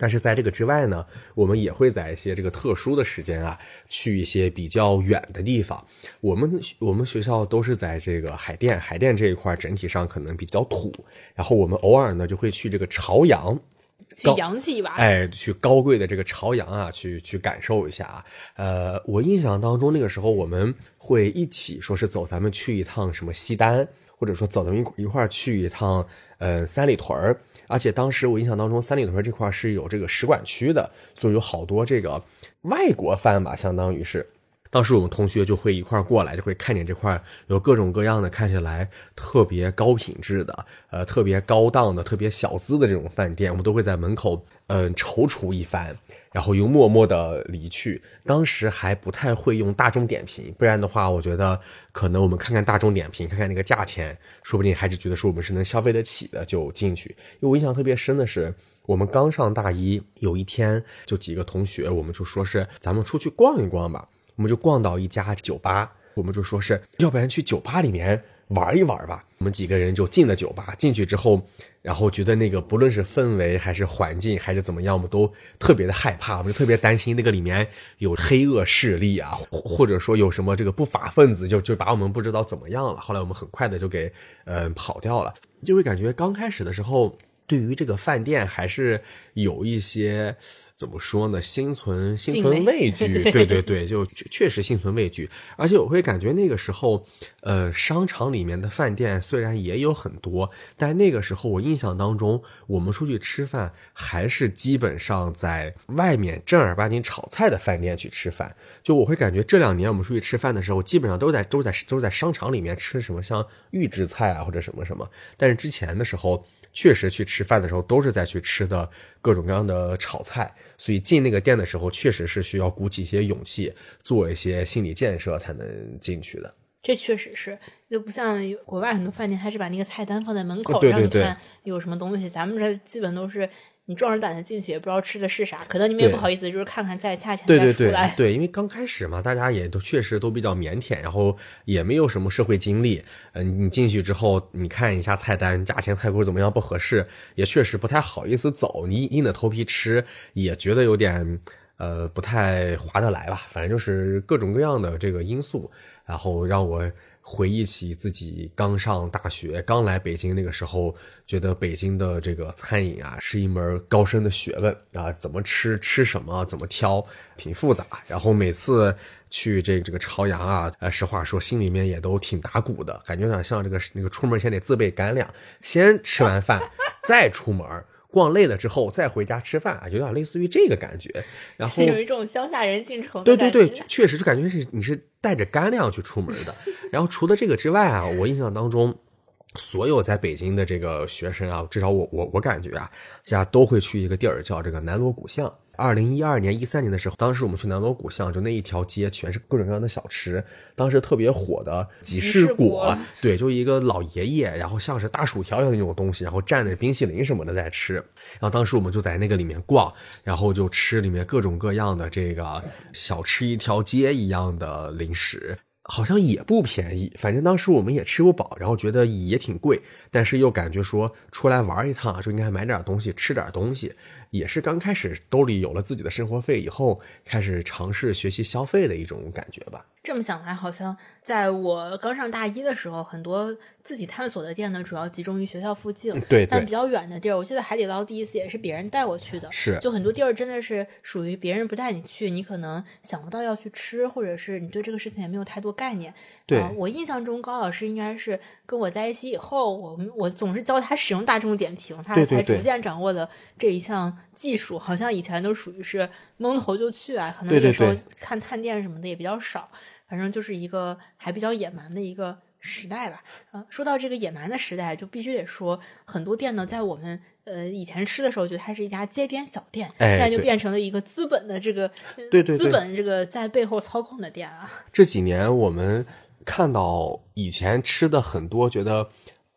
但是在这个之外呢，我们也会在一些这个特殊的时间啊，去一些比较远的地方。我们我们学校都是在这个海淀，海淀这一块整体上可能比较土。然后我们偶尔呢就会去这个朝阳，去洋气一把，哎，去高贵的这个朝阳啊，去去感受一下啊。呃，我印象当中那个时候我们会一起说是走，咱们去一趟什么西单，或者说走咱们一一块去一趟。呃，三里屯儿，而且当时我印象当中，三里屯这块是有这个使馆区的，就有好多这个外国饭吧，相当于是。当时我们同学就会一块过来，就会看见这块有各种各样的看起来特别高品质的、呃特别高档的、特别小资的这种饭店，我们都会在门口嗯踌躇一番，然后又默默的离去。当时还不太会用大众点评，不然的话，我觉得可能我们看看大众点评，看看那个价钱，说不定还是觉得说我们是能消费得起的就进去。因为我印象特别深的是，我们刚上大一，有一天就几个同学，我们就说是咱们出去逛一逛吧。我们就逛到一家酒吧，我们就说是要不然去酒吧里面玩一玩吧。我们几个人就进了酒吧，进去之后，然后觉得那个不论是氛围还是环境还是怎么样，我们都特别的害怕，我们就特别担心那个里面有黑恶势力啊，或者说有什么这个不法分子，就就把我们不知道怎么样了。后来我们很快的就给嗯跑掉了，就会感觉刚开始的时候。对于这个饭店还是有一些怎么说呢？心存心存畏惧，<laughs> 对对对，就确实心存畏惧。而且我会感觉那个时候，呃，商场里面的饭店虽然也有很多，但那个时候我印象当中，我们出去吃饭还是基本上在外面正儿八经炒菜的饭店去吃饭。就我会感觉这两年我们出去吃饭的时候，基本上都在都在都在商场里面吃什么像预制菜啊或者什么什么。但是之前的时候。确实去吃饭的时候都是在去吃的各种各样的炒菜，所以进那个店的时候确实是需要鼓起一些勇气，做一些心理建设才能进去的。这确实是，就不像国外很多饭店，他是把那个菜单放在门口让你看有什么东西，咱们这基本都是。你壮着胆子进去，也不知道吃的是啥，可能你们也不好意思，就是看看再价钱再出来。对，因为刚开始嘛，大家也都确实都比较腼腆，然后也没有什么社会经历。嗯，你进去之后，你看一下菜单，价钱太贵怎么样不合适，也确实不太好意思走。你硬着头皮吃，也觉得有点呃不太划得来吧。反正就是各种各样的这个因素，然后让我。回忆起自己刚上大学、刚来北京那个时候，觉得北京的这个餐饮啊是一门高深的学问啊，怎么吃、吃什么、怎么挑，挺复杂。然后每次去这这个朝阳啊，呃，实话说，心里面也都挺打鼓的，感觉有点像这个那个出门前得自备干粮，先吃完饭再出门，逛累了之后再回家吃饭啊，有点类似于这个感觉。然后有一种乡下人进城，对对对，确实就感觉是你是带着干粮去出门的。然后除了这个之外啊，我印象当中。所有在北京的这个学生啊，至少我我我感觉啊，家都会去一个地儿叫这个南锣鼓巷。二零一二年、一三年的时候，当时我们去南锣鼓巷，就那一条街全是各种各样的小吃。当时特别火的吉士果，对，就一个老爷爷，然后像是大薯条一样那种东西，然后蘸着冰淇淋什么的在吃。然后当时我们就在那个里面逛，然后就吃里面各种各样的这个小吃一条街一样的零食。好像也不便宜，反正当时我们也吃不饱，然后觉得也挺贵，但是又感觉说出来玩一趟就应该买点东西，吃点东西。也是刚开始兜里有了自己的生活费以后，开始尝试学习消费的一种感觉吧。这么想来，好像在我刚上大一的时候，很多自己探索的店呢，主要集中于学校附近。对，但比较远的地儿，我记得海底捞第一次也是别人带我去的。是，就很多地儿真的是属于别人不带你去，你可能想不到要去吃，或者是你对这个事情也没有太多概念。对，我印象中高老师应该是跟我在一起以后，我们我总是教他使用大众点评，他才逐渐掌握的这一项。技术好像以前都属于是蒙头就去啊，可能那时候看探店什么的也比较少，反正就是一个还比较野蛮的一个时代吧。啊，说到这个野蛮的时代，就必须得说很多店呢，在我们呃以前吃的时候，觉得它是一家街边小店，现在就变成了一个资本的这个对对资本这个在背后操控的店啊。这几年我们看到以前吃的很多，觉得。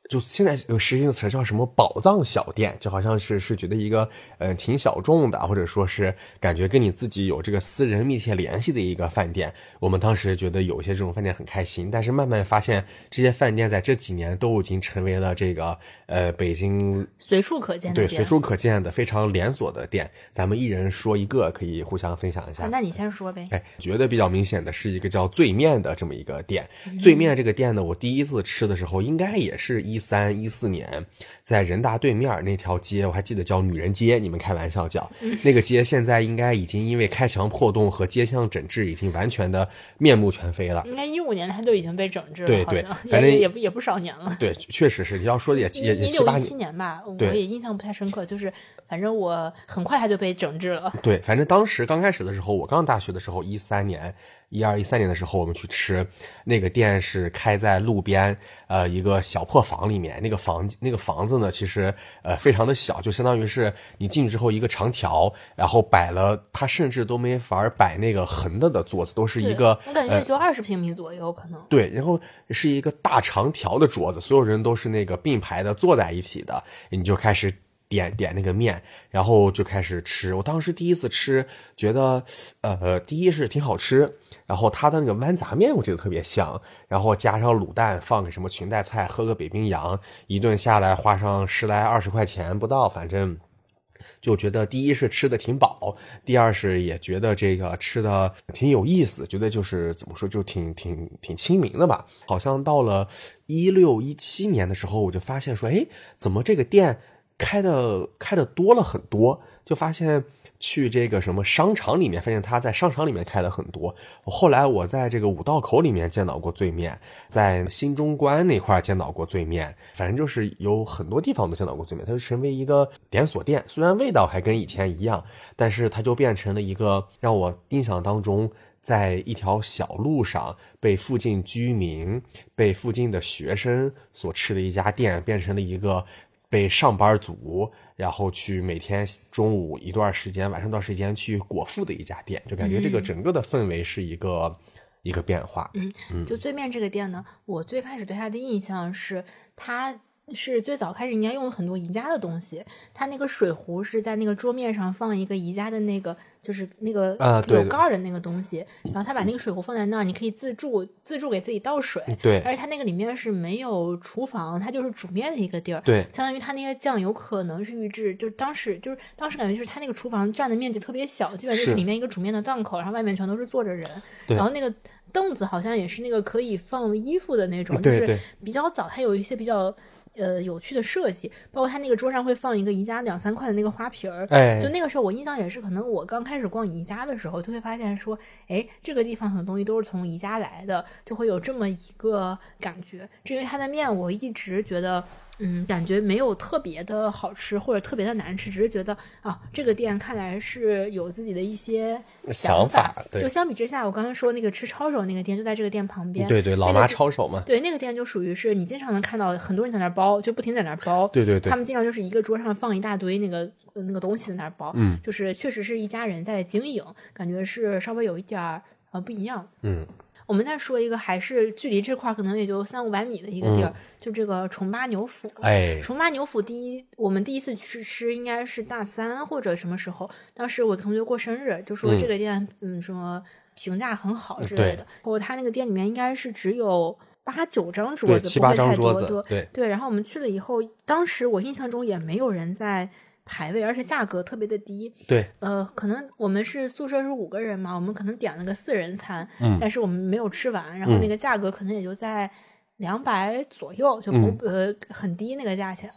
就现在有实行的词叫什么宝藏小店，就好像是是觉得一个呃挺小众的，或者说是感觉跟你自己有这个私人密切联系的一个饭店。我们当时觉得有一些这种饭店很开心，但是慢慢发现这些饭店在这几年都已经成为了这个呃北京随处可见的对随处可见的非常连锁的店。咱们一人说一个，可以互相分享一下。那你先说呗。哎，觉得比较明显的是一个叫醉面的这么一个店。醉面这个店呢，我第一次吃的时候应该也是一。三一四年，在人大对面那条街，我还记得叫女人街。你们开玩笑叫那个街，现在应该已经因为开墙破洞和街巷整治，已经完全的面目全非了。应该一五年它就已经被整治了，对对，反正也不也不少年了。对，确实是。你要说也也也七八七年吧，我也印象不太深刻。就是反正我很快它就被整治了。对，反正当时刚开始的时候，我刚大学的时候，一三年。一二一三年的时候，我们去吃，那个店是开在路边，呃，一个小破房里面。那个房那个房子呢，其实呃非常的小，就相当于是你进去之后一个长条，然后摆了，它甚至都没法摆那个横的的桌子，都是一个。我感觉也就二十平米左右，可能。对，然后是一个大长条的桌子，所有人都是那个并排的坐在一起的，你就开始。点点那个面，然后就开始吃。我当时第一次吃，觉得，呃，第一是挺好吃，然后它的那个豌杂面我觉得特别香，然后加上卤蛋，放个什么裙带菜，喝个北冰洋，一顿下来花上十来二十块钱不到，反正就觉得第一是吃的挺饱，第二是也觉得这个吃的挺有意思，觉得就是怎么说就挺挺挺亲民的吧。好像到了一六一七年的时候，我就发现说，哎，怎么这个店？开的开的多了很多，就发现去这个什么商场里面，发现他在商场里面开了很多。后来我在这个五道口里面见到过醉面，在新中关那块见到过醉面，反正就是有很多地方都见到过醉面。它就成为一个连锁店，虽然味道还跟以前一样，但是它就变成了一个让我印象当中，在一条小路上被附近居民、被附近的学生所吃的一家店，变成了一个。被上班族，然后去每天中午一段时间，晚上一段时间去果腹的一家店，就感觉这个整个的氛围是一个一个变化。嗯，就对面这个店呢，我最开始对它的印象是它。是最早开始应该用了很多宜家的东西，它那个水壶是在那个桌面上放一个宜家的那个，就是那个有盖的那个东西，然后他把那个水壶放在那儿，你可以自助自助给自己倒水。对，而且它那个里面是没有厨房，它就是煮面的一个地儿。对，相当于它那个酱有可能是预制，就是当时就是当时感觉就是它那个厨房占的面积特别小，基本就是里面一个煮面的档口，然后外面全都是坐着人，然后那个凳子好像也是那个可以放衣服的那种，就是比较早，它有一些比较。呃有趣的设计，包括他那个桌上会放一个宜家两三块的那个花瓶儿。哎，就那个时候我印象也是，可能我刚开始逛宜家的时候，就会发现说，哎，这个地方很多东西都是从宜家来的，就会有这么一个感觉。至于它的面，我一直觉得。嗯，感觉没有特别的好吃或者特别的难吃，只是觉得啊，这个店看来是有自己的一些想法。就相比之下，我刚才说那个吃抄手那个店就在这个店旁边。对对，老妈抄手嘛。对，那个店就属于是你经常能看到很多人在那包，就不停在那包。对对对。他们经常就是一个桌上放一大堆那个那个东西在那包。嗯。就是确实是一家人在经营，感觉是稍微有一点儿呃不一样。嗯。我们再说一个，还是距离这块可能也就三五百米的一个地儿，就这个重八牛府。哎，重八牛府第一，我们第一次去吃应该是大三或者什么时候？当时我同学过生日，就说这个店，嗯，什么评价很好之类的。然后他那个店里面应该是只有八九张桌子，不会太多。对对。然后我们去了以后，当时我印象中也没有人在。排位，而且价格特别的低。对，呃，可能我们是宿舍是五个人嘛，我们可能点了个四人餐，嗯，但是我们没有吃完，然后那个价格可能也就在两百左右，就不呃很低那个价钱。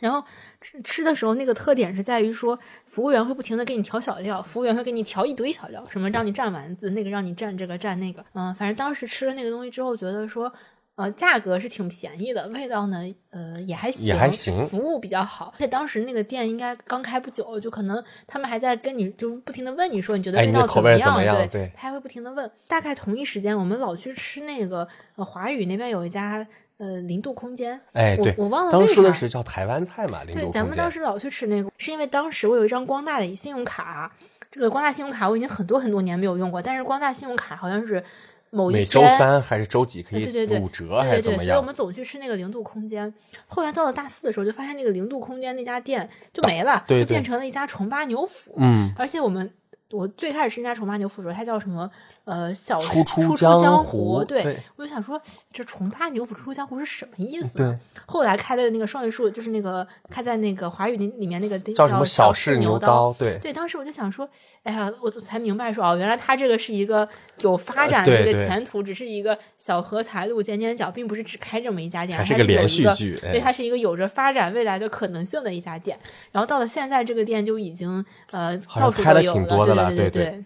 然后吃吃的时候，那个特点是在于说，服务员会不停的给你调小料，服务员会给你调一堆小料，什么让你蘸丸子，那个让你蘸这个蘸那个，嗯，反正当时吃了那个东西之后，觉得说。呃，价格是挺便宜的，味道呢，呃，也还行，也还行，服务比较好。而且当时那个店应该刚开不久，就可能他们还在跟你，就不停的问你说你觉得味道怎么样？对，他还会不停的问。大概同一时间，我们老去吃那个呃华宇那边有一家呃零度空间，哎，对，我忘了当时说的是叫台湾菜嘛，对，咱们当时老去吃那个，是因为当时我有一张光大的信用卡，这个光大信用卡我已经很多很多年没有用过，但是光大信用卡好像是。每周三还是周几可以五折还是怎么样？所以我们总去吃那个零度空间。后来到了大四的时候，就发现那个零度空间那家店就没了，就变成了一家重八牛府。嗯，而且我们我最开始吃那家重八牛府的时候，它叫什么？呃，小出出江湖，对，我就想说，这重八牛府出出江湖是什么意思？对，后来开的那个双榆树，就是那个开在那个华语那里面那个叫什么小试牛刀，对，对，当时我就想说，哎呀，我才明白说，哦，原来他这个是一个有发展的一个前途，只是一个小荷才露尖尖角，并不是只开这么一家店，还是个连续剧，对，它是一个有着发展未来的可能性的一家店。然后到了现在，这个店就已经呃到处开了挺多的了，对对对。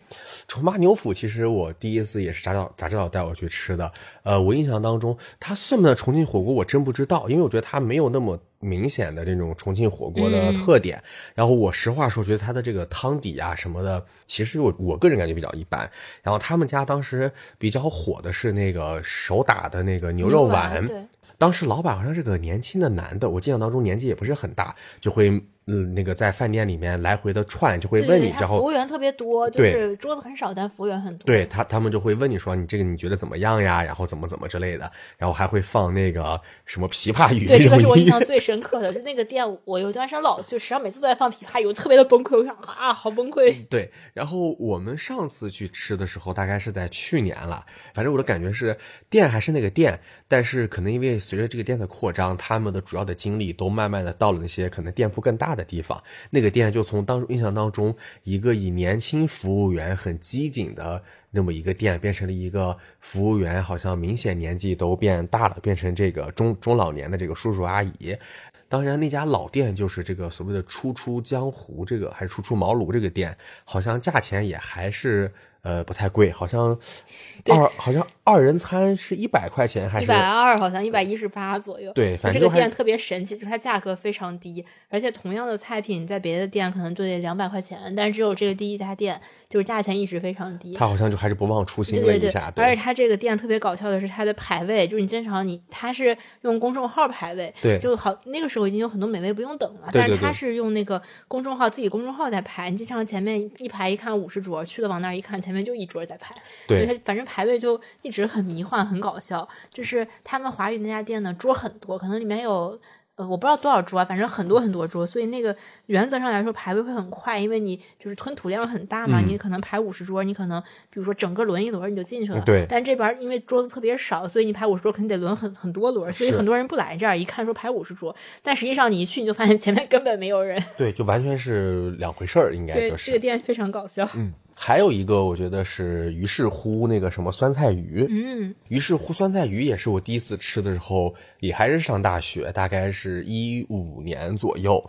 重八牛府其实我第一次也是炸导炸导带我去吃的，呃，我印象当中它算不算重庆火锅我真不知道，因为我觉得它没有那么明显的这种重庆火锅的特点。然后我实话说，觉得它的这个汤底啊什么的，其实我我个人感觉比较一般。然后他们家当时比较火的是那个手打的那个牛肉丸，当时老板好像是个年轻的男的，我印象当中年纪也不是很大，就会。嗯，那个在饭店里面来回的串，就会问你，然后服务员特别多，就是桌子很少，但服务员很多。对他，他们就会问你说，你这个你觉得怎么样呀？然后怎么怎么之类的，然后还会放那个什么琵琶语。对，这个是我印象最深刻的，就那个店，我有段时间老去实际上每次都在放琵琶语，我特别的崩溃，我想啊，好崩溃。对，然后我们上次去吃的时候，大概是在去年了，反正我的感觉是店还是那个店，但是可能因为随着这个店的扩张，他们的主要的精力都慢慢的到了那些可能店铺更大的地方。那个店就从当印象当中一个以年轻服务员很机警的那么一个店，变成了一个服务员好像明显年纪都变大了，变成这个中中老年的这个叔叔阿姨。当然，那家老店就是这个所谓的“初出江湖”这个还是“初出茅庐”这个店，好像价钱也还是。呃，不太贵，好像 <laughs> 二好像二人餐是一百块钱，还是一百二？好像一百一十八左右。对，反正这个店特别神奇，就是它价格非常低，而且同样的菜品在别的店可能就得两百块钱，但只有这个第一家店就是价钱一直非常低。他好像就还是不忘初心了一下。对，而且他这个店特别搞笑的是，他的排位就是你经常你他是用公众号排位，对，就好那个时候已经有很多美味不用等了，但是他是用那个公众号自己公众号在排，你经常前面一排一看五十桌，去了往那儿一看前面。就一桌在排，对，反正排位就一直很迷幻，很搞笑。就是他们华宇那家店呢，桌很多，可能里面有。呃，我不知道多少桌，反正很多很多桌，所以那个原则上来说排位会很快，因为你就是吞吐量很大嘛，你可能排五十桌，你可能比如说整个轮一轮你就进去了。对。但这边因为桌子特别少，所以你排五十桌肯定得轮很很多轮，所以很多人不来这儿，一看说排五十桌，但实际上你一去你就发现前面根本没有人。对，就完全是两回事儿，应该就是。这个店非常搞笑。嗯，还有一个我觉得是于是乎那个什么酸菜鱼，嗯，于是乎酸菜鱼也是我第一次吃的时候，也还是上大学，大概是一五年左右，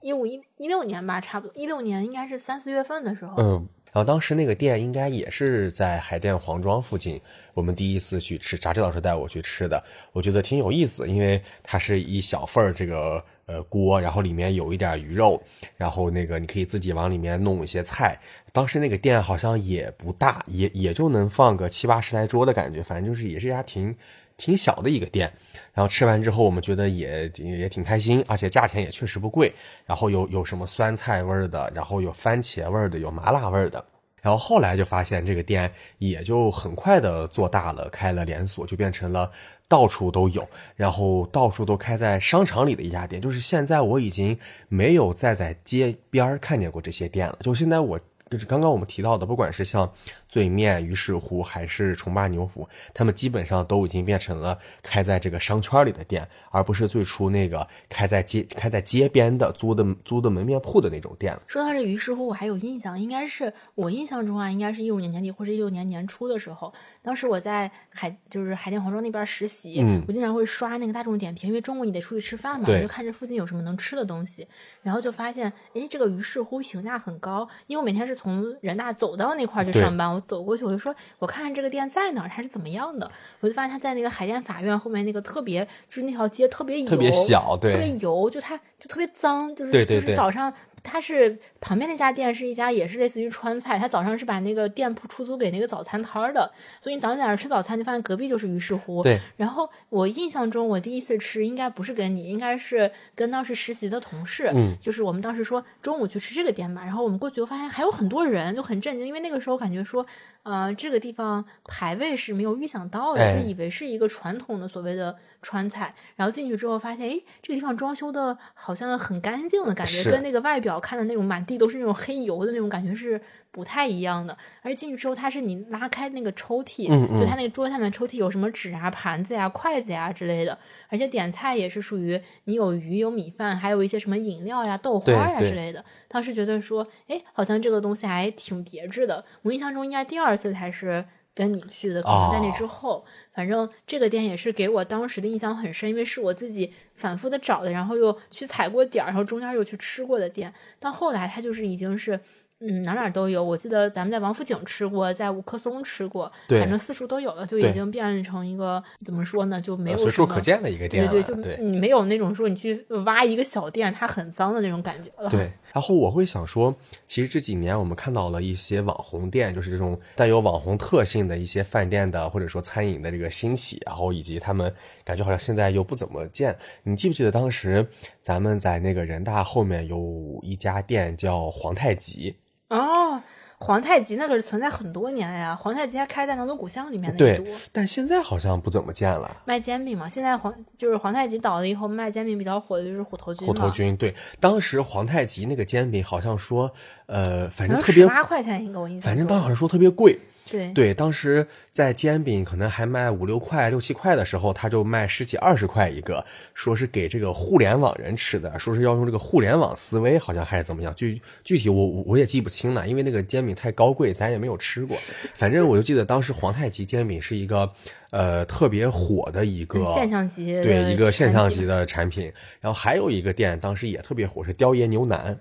一五一一六年吧，差不多一六年应该是三四月份的时候，嗯。然后当时那个店应该也是在海淀黄庄附近，我们第一次去吃，炸志老师带我去吃的，我觉得挺有意思，因为它是一小份儿这个呃锅，然后里面有一点鱼肉，然后那个你可以自己往里面弄一些菜。当时那个店好像也不大，也也就能放个七八十来桌的感觉，反正就是也是一家挺挺小的一个店。然后吃完之后，我们觉得也也挺开心，而且价钱也确实不贵。然后有有什么酸菜味儿的，然后有番茄味儿的，有麻辣味儿的。然后后来就发现这个店也就很快的做大了，开了连锁，就变成了到处都有，然后到处都开在商场里的一家店。就是现在我已经没有再在街边看见过这些店了。就现在我就是刚刚我们提到的，不管是像。对面于是乎还是重霸牛府，他们基本上都已经变成了开在这个商圈里的店，而不是最初那个开在街开在街边的租的租的门面铺的那种店了。说到这于是乎，我还有印象，应该是我印象中啊，应该是一五年年底或者一六年年初的时候，当时我在海就是海淀黄庄那边实习，我经常会刷那个大众点评，因为中午你得出去吃饭嘛，我就看这附近有什么能吃的东西，然后就发现，哎，这个于是乎评价很高，因为我每天是从人大走到那块去上班，我。走过去，我就说，我看看这个店在哪儿，它是怎么样的。我就发现它在那个海淀法院后面那个特别，就是那条街特别油，特别小，对，特别油，就它就特别脏，就是就是早上。它是旁边那家店是一家也是类似于川菜，他早上是把那个店铺出租给那个早餐摊儿的，所以你早上在那吃早餐，就发现隔壁就是于是乎。对。然后我印象中，我第一次吃应该不是跟你，应该是跟当时实习的同事，嗯，就是我们当时说中午去吃这个店吧，然后我们过去，就发现还有很多人，就很震惊，因为那个时候感觉说，呃，这个地方排位是没有预想到的，就以为是一个传统的所谓的川菜，然后进去之后发现，哎，这个地方装修的好像很干净的感觉，跟那个外表看的那种满。地都是那种黑油的那种感觉是不太一样的，而且进去之后，它是你拉开那个抽屉，就它那个桌下面抽屉有什么纸啊、盘子呀、筷子呀之类的，而且点菜也是属于你有鱼、有米饭，还有一些什么饮料呀、豆花呀之类的。当时觉得说，哎，好像这个东西还挺别致的。我印象中应该第二次才是。跟你去的，可能在那之后，反正这个店也是给我当时的印象很深，因为是我自己反复的找的，然后又去踩过点儿，然后中间又去吃过的店。到后来，它就是已经是。嗯，哪哪都有。我记得咱们在王府井吃过，在五棵松吃过，反正四处都有了，就已经变成一个怎么说呢，就没有随处可见的一个店了。对对，就你没有那种说你去挖一个小店，它很脏的那种感觉了。对。然后我会想说，其实这几年我们看到了一些网红店，就是这种带有网红特性的一些饭店的或者说餐饮的这个兴起，然后以及他们感觉好像现在又不怎么见。你记不记得当时咱们在那个人大后面有一家店叫皇太极？哦，皇太极那可是存在很多年呀，皇太极还开在南锣鼓巷里面的多，但现在好像不怎么见了。卖煎饼嘛，现在皇就是皇太极倒了以后，卖煎饼比较火的就是虎头军。虎头军对，当时皇太极那个煎饼好像说，呃，反正特别八块钱一个，我印象。反正当时说特别贵。对对，当时在煎饼可能还卖五六块、六七块的时候，他就卖十几二十块一个，说是给这个互联网人吃的，说是要用这个互联网思维，好像还是怎么样，具具体我我也记不清了，因为那个煎饼太高贵，咱也没有吃过。反正我就记得当时皇太极煎饼是一个呃特别火的一个现象级，对一个现象级的产品。然后还有一个店当时也特别火，是雕爷牛腩。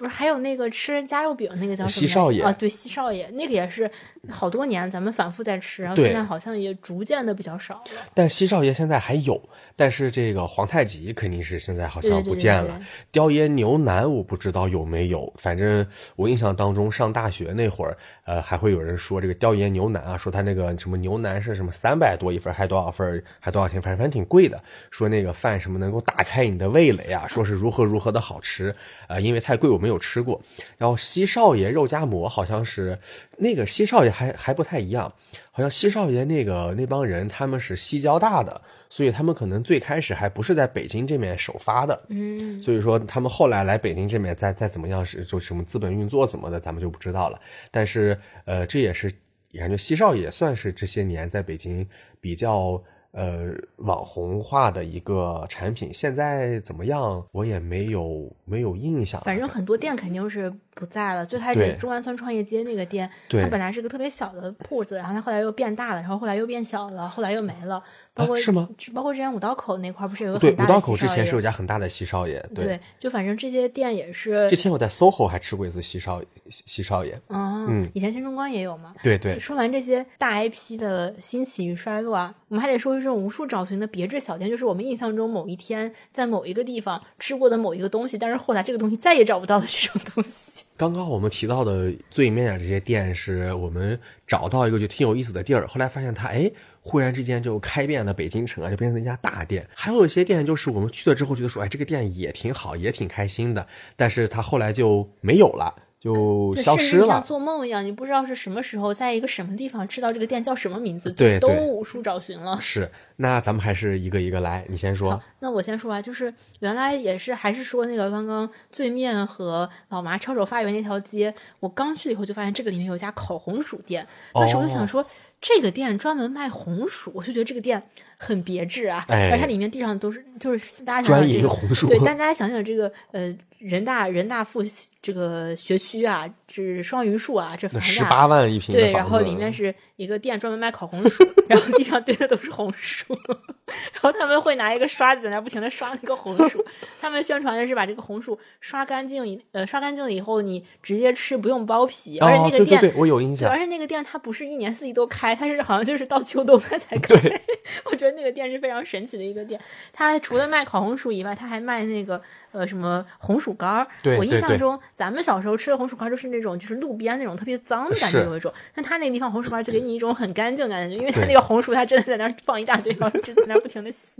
不是还有那个吃人夹肉饼那个叫什么？西少爷啊，对，西少爷那个也是好多年，咱们反复在吃，然后现在好像也逐渐的比较少了。但西少爷现在还有，但是这个皇太极肯定是现在好像不见了。雕爷牛腩我不知道有没有，反正我印象当中上大学那会儿，呃，还会有人说这个雕爷牛腩啊，说他那个什么牛腩是什么三百多一份，还多少份，还多少钱，反正反正挺贵的。说那个饭什么能够打开你的味蕾啊，说是如何如何的好吃，呃，因为太贵我们。有吃过，然后西少爷肉夹馍好像是那个西少爷还还不太一样，好像西少爷那个那帮人他们是西交大的，所以他们可能最开始还不是在北京这面首发的，嗯，所以说他们后来来北京这面再再怎么样是就什么资本运作怎么的，咱们就不知道了。但是呃，这也是感觉西少爷算是这些年在北京比较呃网红化的一个产品。现在怎么样，我也没有没有印象。反正很多店肯定是不在了。最开始中关村创业街那个店，它本来是个特别小的铺子，然后它后来又变大了，然后后来又变小了，后来又没了。包括是吗？包括之前五道口那块不是有个对五道口之前是有家很大的西少爷，对，就反正这些店也是。之前我在 SOHO 还吃过一次西少西少爷，嗯，以前新中关也有嘛。对对。说完这些大 IP 的兴起与衰落啊，我们还得说说这种无数找寻的别致小店，就是我们印象中某一天在某一个地方吃过的某一个东西，但是后来这个东西再也找不到的这种东西。<laughs> 刚刚我们提到的最面啊这些店，是我们找到一个就挺有意思的地儿，后来发现它哎。忽然之间就开遍了北京城啊，就变成一家大店。还有一些店，就是我们去了之后觉得说，哎，这个店也挺好，也挺开心的。但是它后来就没有了，就消失了。像做梦一样，你不知道是什么时候，在一个什么地方吃到这个店叫什么名字，对，都无处找寻了。是，那咱们还是一个一个来，你先说。那我先说啊，就是原来也是还是说那个刚刚醉面和老麻抄手发源那条街，我刚去了以后就发现这个里面有一家烤红薯店，那时候就想说。这个店专门卖红薯，我就觉得这个店很别致啊，而它里面地上都是，就是大家想想这个红薯，对，大家想想这个，呃，人大人大附这个学区啊，是双榆树啊，这房八万一平，对，然后里面是一个店专门卖烤红薯，然后地上堆的都是红薯，<laughs> 然后他们会拿一个刷子在那不停的刷那个红薯，他们宣传的是把这个红薯刷干净，呃，刷干净了以后你直接吃不用剥皮，而且那个店，对对对，我有印象，而且那个店它不是一年四季都开。它是好像就是到秋冬它才开，<laughs> 我觉得那个店是非常神奇的一个店。它除了卖烤红薯以外，它还卖那个呃什么红薯干儿。我印象中，咱们小时候吃的红薯干就是那种就是路边那种特别脏的感觉有一种，但他那个地方红薯干就给你一种很干净的感觉，因为他那个红薯他真的在那儿放一大堆，然后就在那儿不停的洗。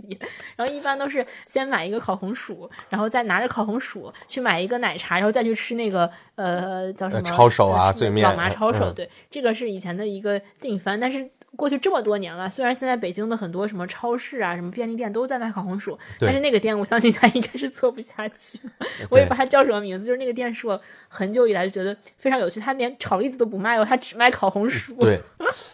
然后一般都是先买一个烤红薯，然后再拿着烤红薯去买一个奶茶，然后再去吃那个呃叫什么抄手啊，最面老麻抄手。对，这个是以前的一个定番，但是。过去这么多年了，虽然现在北京的很多什么超市啊、什么便利店都在卖烤红薯，但是那个店我相信他应该是做不下去。我也不知道它叫什么名字，就是那个店是我很久以来就觉得非常有趣。他连炒栗子都不卖哦，它只卖烤红薯。对，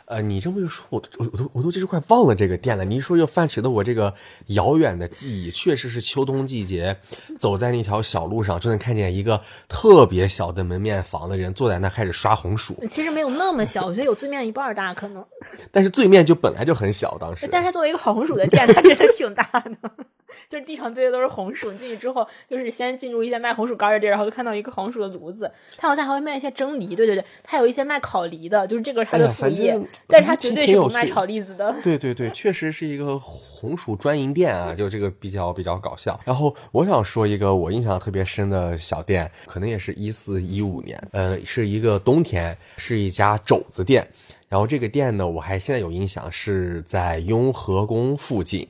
呃，你这么一说，我我我都我都其实快忘了这个店了。你一说又泛起了我这个遥远的记忆。确实是秋冬季节，走在那条小路上，就能看见一个特别小的门面房的人坐在那开始刷红薯。其实没有那么小，我觉得有对面一半大可能。<laughs> 但是对面就本来就很小，当时。但是它作为一个烤红薯的店，它真的挺大的，<laughs> 就是地上堆的都是红薯。你进去之后，就是先进入一些卖红薯干的地儿，然后就看到一个红薯的炉子。它好像还会卖一些蒸梨，对对对，它有一些卖烤梨的，就是这个是它的副业。但是它绝对是不卖炒栗子的。对对对，确实是一个红薯专营店啊，就这个比较比较搞笑。然后我想说一个我印象特别深的小店，可能也是一四一五年，呃，是一个冬天，是一家肘子店。然后这个店呢，我还现在有印象，是在雍和宫附近，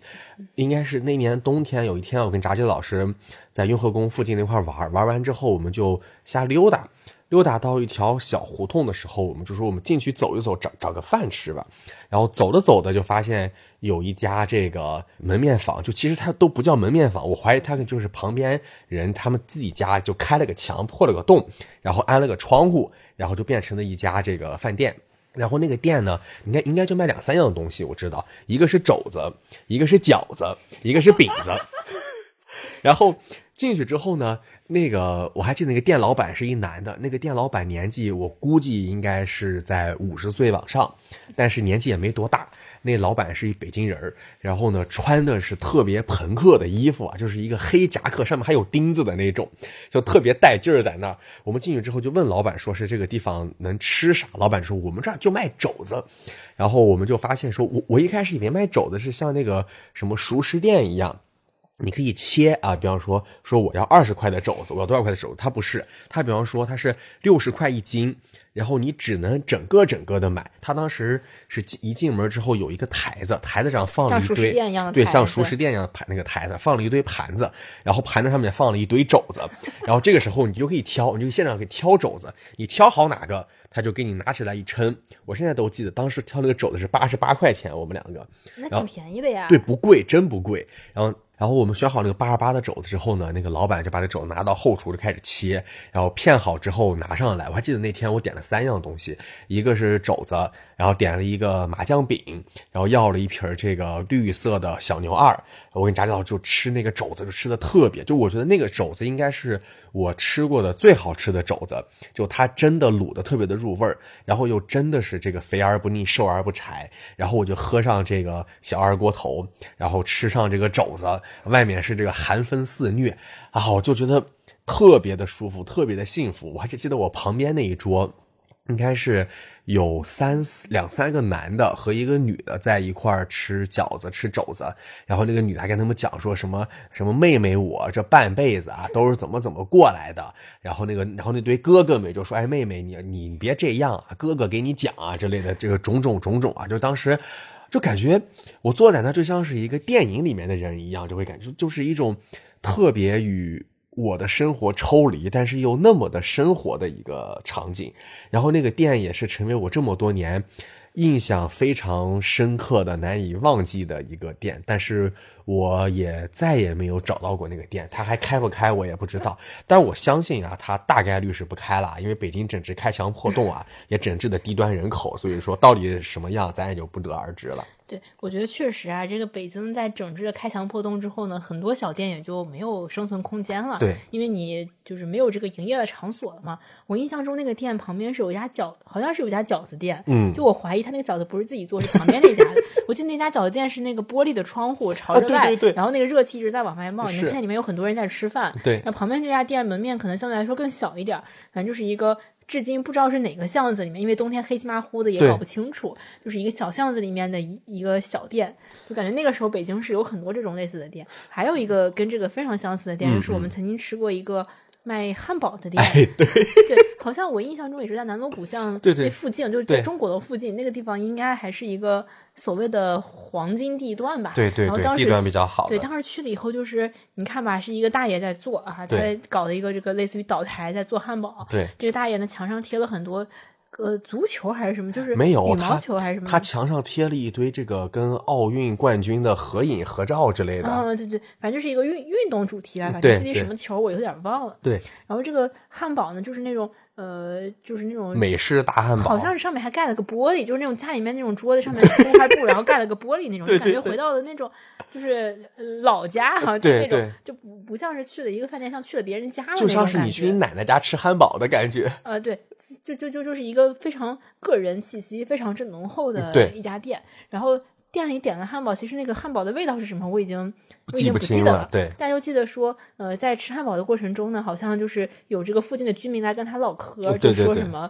应该是那年冬天有一天，我跟炸鸡老师在雍和宫附近那块玩，玩完之后我们就瞎溜达，溜达到一条小胡同的时候，我们就说我们进去走一走，找找个饭吃吧。然后走着走着就发现有一家这个门面房，就其实它都不叫门面房，我怀疑它就是旁边人他们自己家就开了个墙破了个洞，然后安了个窗户，然后就变成了一家这个饭店。然后那个店呢，应该应该就卖两三样东西，我知道，一个是肘子，一个是饺子，一个是饼子。<laughs> 然后进去之后呢，那个我还记得那个店老板是一男的，那个店老板年纪我估计应该是在五十岁往上，但是年纪也没多大。那老板是一北京人然后呢，穿的是特别朋克的衣服啊，就是一个黑夹克，上面还有钉子的那种，就特别带劲儿在那儿。我们进去之后就问老板，说是这个地方能吃啥？老板说我们这儿就卖肘子。然后我们就发现说，我我一开始以为卖肘子是像那个什么熟食店一样，你可以切啊，比方说说我要二十块的肘子，我要多少块的肘子？它不是，它比方说它是六十块一斤。然后你只能整个整个的买。他当时是一进门之后有一个台子，台子上放了一堆，对，像熟食店一样盘那个台子，放了一堆盘子，然后盘子上面放了一堆肘子。然后这个时候你就可以挑，你就现场可以挑肘子，你挑好哪个，他就给你拿起来一称。我现在都记得，当时挑那个肘子是八十八块钱，我们两个，那挺便宜的呀。对，不贵，真不贵。然后然后我们选好那个八十八的肘子之后呢，那个老板就把这肘子拿到后厨就开始切，然后片好之后拿上来。我还记得那天我点了三样东西，一个是肘子，然后点了一个麻酱饼，然后要了一瓶这个绿色的小牛二。我跟炸鸡老师就吃那个肘子，就吃的特别，就我觉得那个肘子应该是我吃过的最好吃的肘子，就它真的卤的特别的入味，然后又真的是这个肥而不腻，瘦而不柴。然后我就喝上这个小二锅头，然后吃上这个肘子。外面是这个寒风肆虐啊，我就觉得特别的舒服，特别的幸福。我还记得我旁边那一桌，应该是有三四两三个男的和一个女的在一块儿吃饺子、吃肘子。然后那个女的还跟他们讲说什么什么妹妹，我这半辈子啊都是怎么怎么过来的。然后那个然后那堆哥哥们就说：“哎，妹妹你你别这样啊，哥哥给你讲啊之类的，这个种种种种啊。”就当时。就感觉我坐在那就像是一个电影里面的人一样，就会感觉就是一种特别与我的生活抽离，但是又那么的生活的一个场景。然后那个店也是成为我这么多年印象非常深刻的、难以忘记的一个店。但是我也再也没有找到过那个店，它还开不开我也不知道。但我相信啊，它大概率是不开了，因为北京整治开墙破洞啊，也整治的低端人口，所以说到底什么样，咱也就不得而知了。对，我觉得确实啊，这个北京在整治开墙破洞之后呢，很多小店也就没有生存空间了。对，因为你就是没有这个营业的场所了嘛。我印象中那个店旁边是有一家饺，好像是有家饺子店。嗯，就我怀疑他那个饺子不是自己做，是旁边那家的。我记得那家饺子店是那个玻璃的窗户朝着外，然后那个热气一直在往外冒，你能看见里面有很多人在吃饭。对，那旁边这家店门面可能相对来说更小一点，反正就是一个。至今不知道是哪个巷子里面，因为冬天黑漆麻糊的也搞不清楚，就是一个小巷子里面的一一个小店，就感觉那个时候北京是有很多这种类似的店。还有一个跟这个非常相似的店，就是我们曾经吃过一个卖汉堡的店，对对，<laughs> 好像我印象中也是在南锣鼓巷那附近，就是在中国的附近那个地方，应该还是一个。所谓的黄金地段吧，对对对，地段比较好。对，当时去了以后，就是你看吧，是一个大爷在做啊，在搞的一个这个类似于岛台，在做汉堡。对，这个大爷呢，墙上贴了很多呃足球还是什么，就是没有羽毛球还是什么。他墙上贴了一堆这个跟奥运冠军的合影合照之类的。嗯，对对，反正就是一个运运动主题啊，反正具体什么球我有点忘了。对，然后这个汉堡呢，就是那种。呃，就是那种美式大汉堡，好像是上面还盖了个玻璃，就是那种家里面那种桌子上面铺块布，<laughs> 然后盖了个玻璃那种，就感觉回到了那种就是老家哈，就那种就不不像是去了一个饭店，像去了别人家的那种感觉，就像是你去你奶奶家吃汉堡的感觉。呃，对，就就就就是一个非常个人气息非常之浓厚的一家店，然后。店里点的汉堡，其实那个汉堡的味道是什么，我已经我已经不记得了。对，但又记得说，呃，在吃汉堡的过程中呢，好像就是有这个附近的居民来跟他唠嗑，就说什么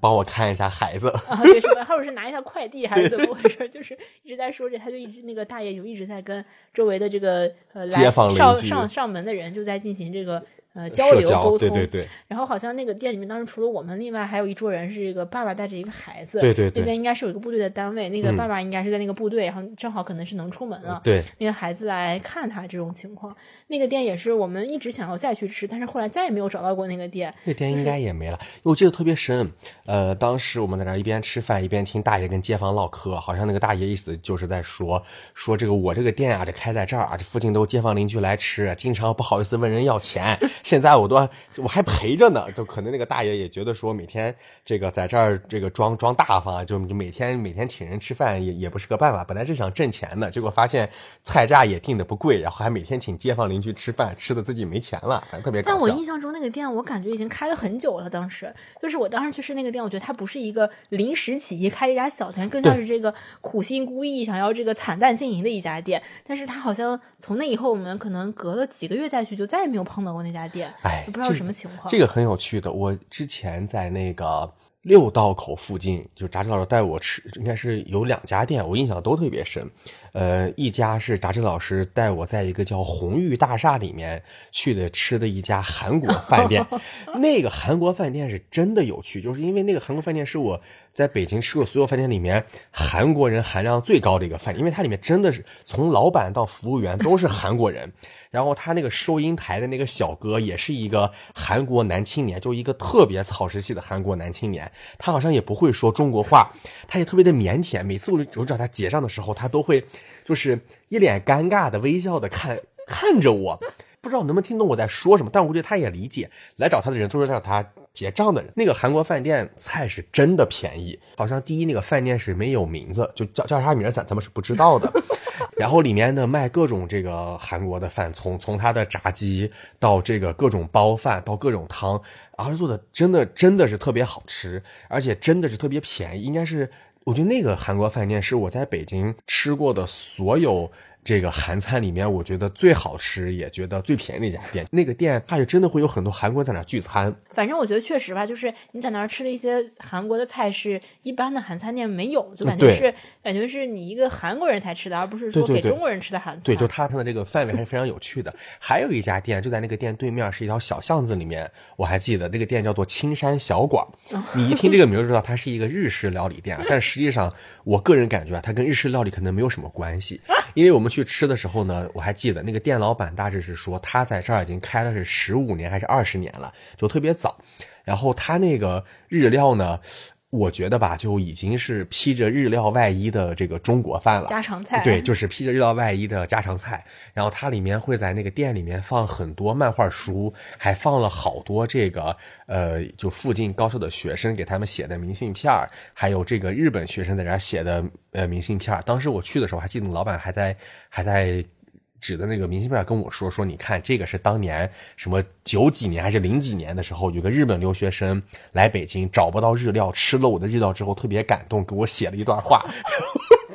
帮我看一下孩子啊，对，什么，或者是拿一下快递还是怎么回事，就是一直在说着，他就一直那个大爷就一直在跟周围的这个呃街坊上上上门的人就在进行这个。呃，交流沟通，对对对。然后好像那个店里面当时除了我们，另外还有一桌人是一个爸爸带着一个孩子，对对对。那边应该是有一个部队的单位，那个爸爸应该是在那个部队，然后正好可能是能出门了，对。那个孩子来看他这种情况，那个店也是我们一直想要再去吃，但是后来再也没有找到过那个店。那店应该也没了，我记得特别深。呃，当时我们在那一边吃饭一边听大爷跟街坊唠嗑，好像那个大爷意思就是在说说这个我这个店啊，这开在这儿啊，这附近都街坊邻居来吃，经常不好意思问人要钱，<laughs> 现在我都。我还陪着呢，就可能那个大爷也觉得说每天这个在这儿这个装装大方，就就每天每天请人吃饭也也不是个办法。本来是想挣钱的，结果发现菜价也定的不贵，然后还每天请街坊邻居吃饭，吃的自己没钱了，反正特别搞笑。但我印象中那个店，我感觉已经开了很久了。当时就是我当时去吃那个店，我觉得它不是一个临时起意开一家小店，更像是这个苦心孤诣想要这个惨淡经营的一家店。但是它好像从那以后，我们可能隔了几个月再去，就再也没有碰到过那家店。哎，不知道。什么情况？这个很有趣的。我之前在那个六道口附近，就炸鸡老师带我吃，应该是有两家店，我印象都特别深。呃，一家是炸鸡老师带我在一个叫红玉大厦里面去的吃的一家韩国饭店。<laughs> 那个韩国饭店是真的有趣，就是因为那个韩国饭店是我在北京吃过所有饭店里面韩国人含量最高的一个饭，因为它里面真的是从老板到服务员都是韩国人。然后他那个收银台的那个小哥也是一个韩国男青年，就一个特别草食系的韩国男青年。他好像也不会说中国话，他也特别的腼腆。每次我我找他结账的时候，他都会就是一脸尴尬的微笑的看看着我。不知道能不能听懂我在说什么，但我估计他也理解。来找他的人都是找他结账的人。那个韩国饭店菜是真的便宜，好像第一那个饭店是没有名字，就叫叫啥名咱咱们是不知道的。<laughs> 然后里面呢卖各种这个韩国的饭，从从他的炸鸡到这个各种包饭到各种汤，而且做的真的真的是特别好吃，而且真的是特别便宜。应该是我觉得那个韩国饭店是我在北京吃过的所有。这个韩餐里面，我觉得最好吃，也觉得最便宜的一家店。那个店，它也真的会有很多韩国人在那聚餐。反正我觉得确实吧，就是你在那儿吃的一些韩国的菜，是一般的韩餐店没有，就感觉是感觉是你一个韩国人才吃的，而不是说给中国人吃的韩餐。对，就它它的这个范围还是非常有趣的。还有一家店，就在那个店对面，是一条小巷子里面。我还记得那个店叫做青山小馆。你一听这个名就，知道它是一个日式料理店。但实际上，我个人感觉啊，它跟日式料理可能没有什么关系，因为我们去。去吃的时候呢，我还记得那个店老板大致是说他在这儿已经开了是十五年还是二十年了，就特别早。然后他那个日料呢。我觉得吧，就已经是披着日料外衣的这个中国饭了，家常菜。对，就是披着日料外衣的家常菜。然后它里面会在那个店里面放很多漫画书，还放了好多这个呃，就附近高校的学生给他们写的明信片还有这个日本学生在这写的呃明信片当时我去的时候，还记得老板还在还在。指的那个明信片跟我说说，你看这个是当年什么九几年还是零几年的时候，有个日本留学生来北京找不到日料，吃了我的日料之后特别感动，给我写了一段话，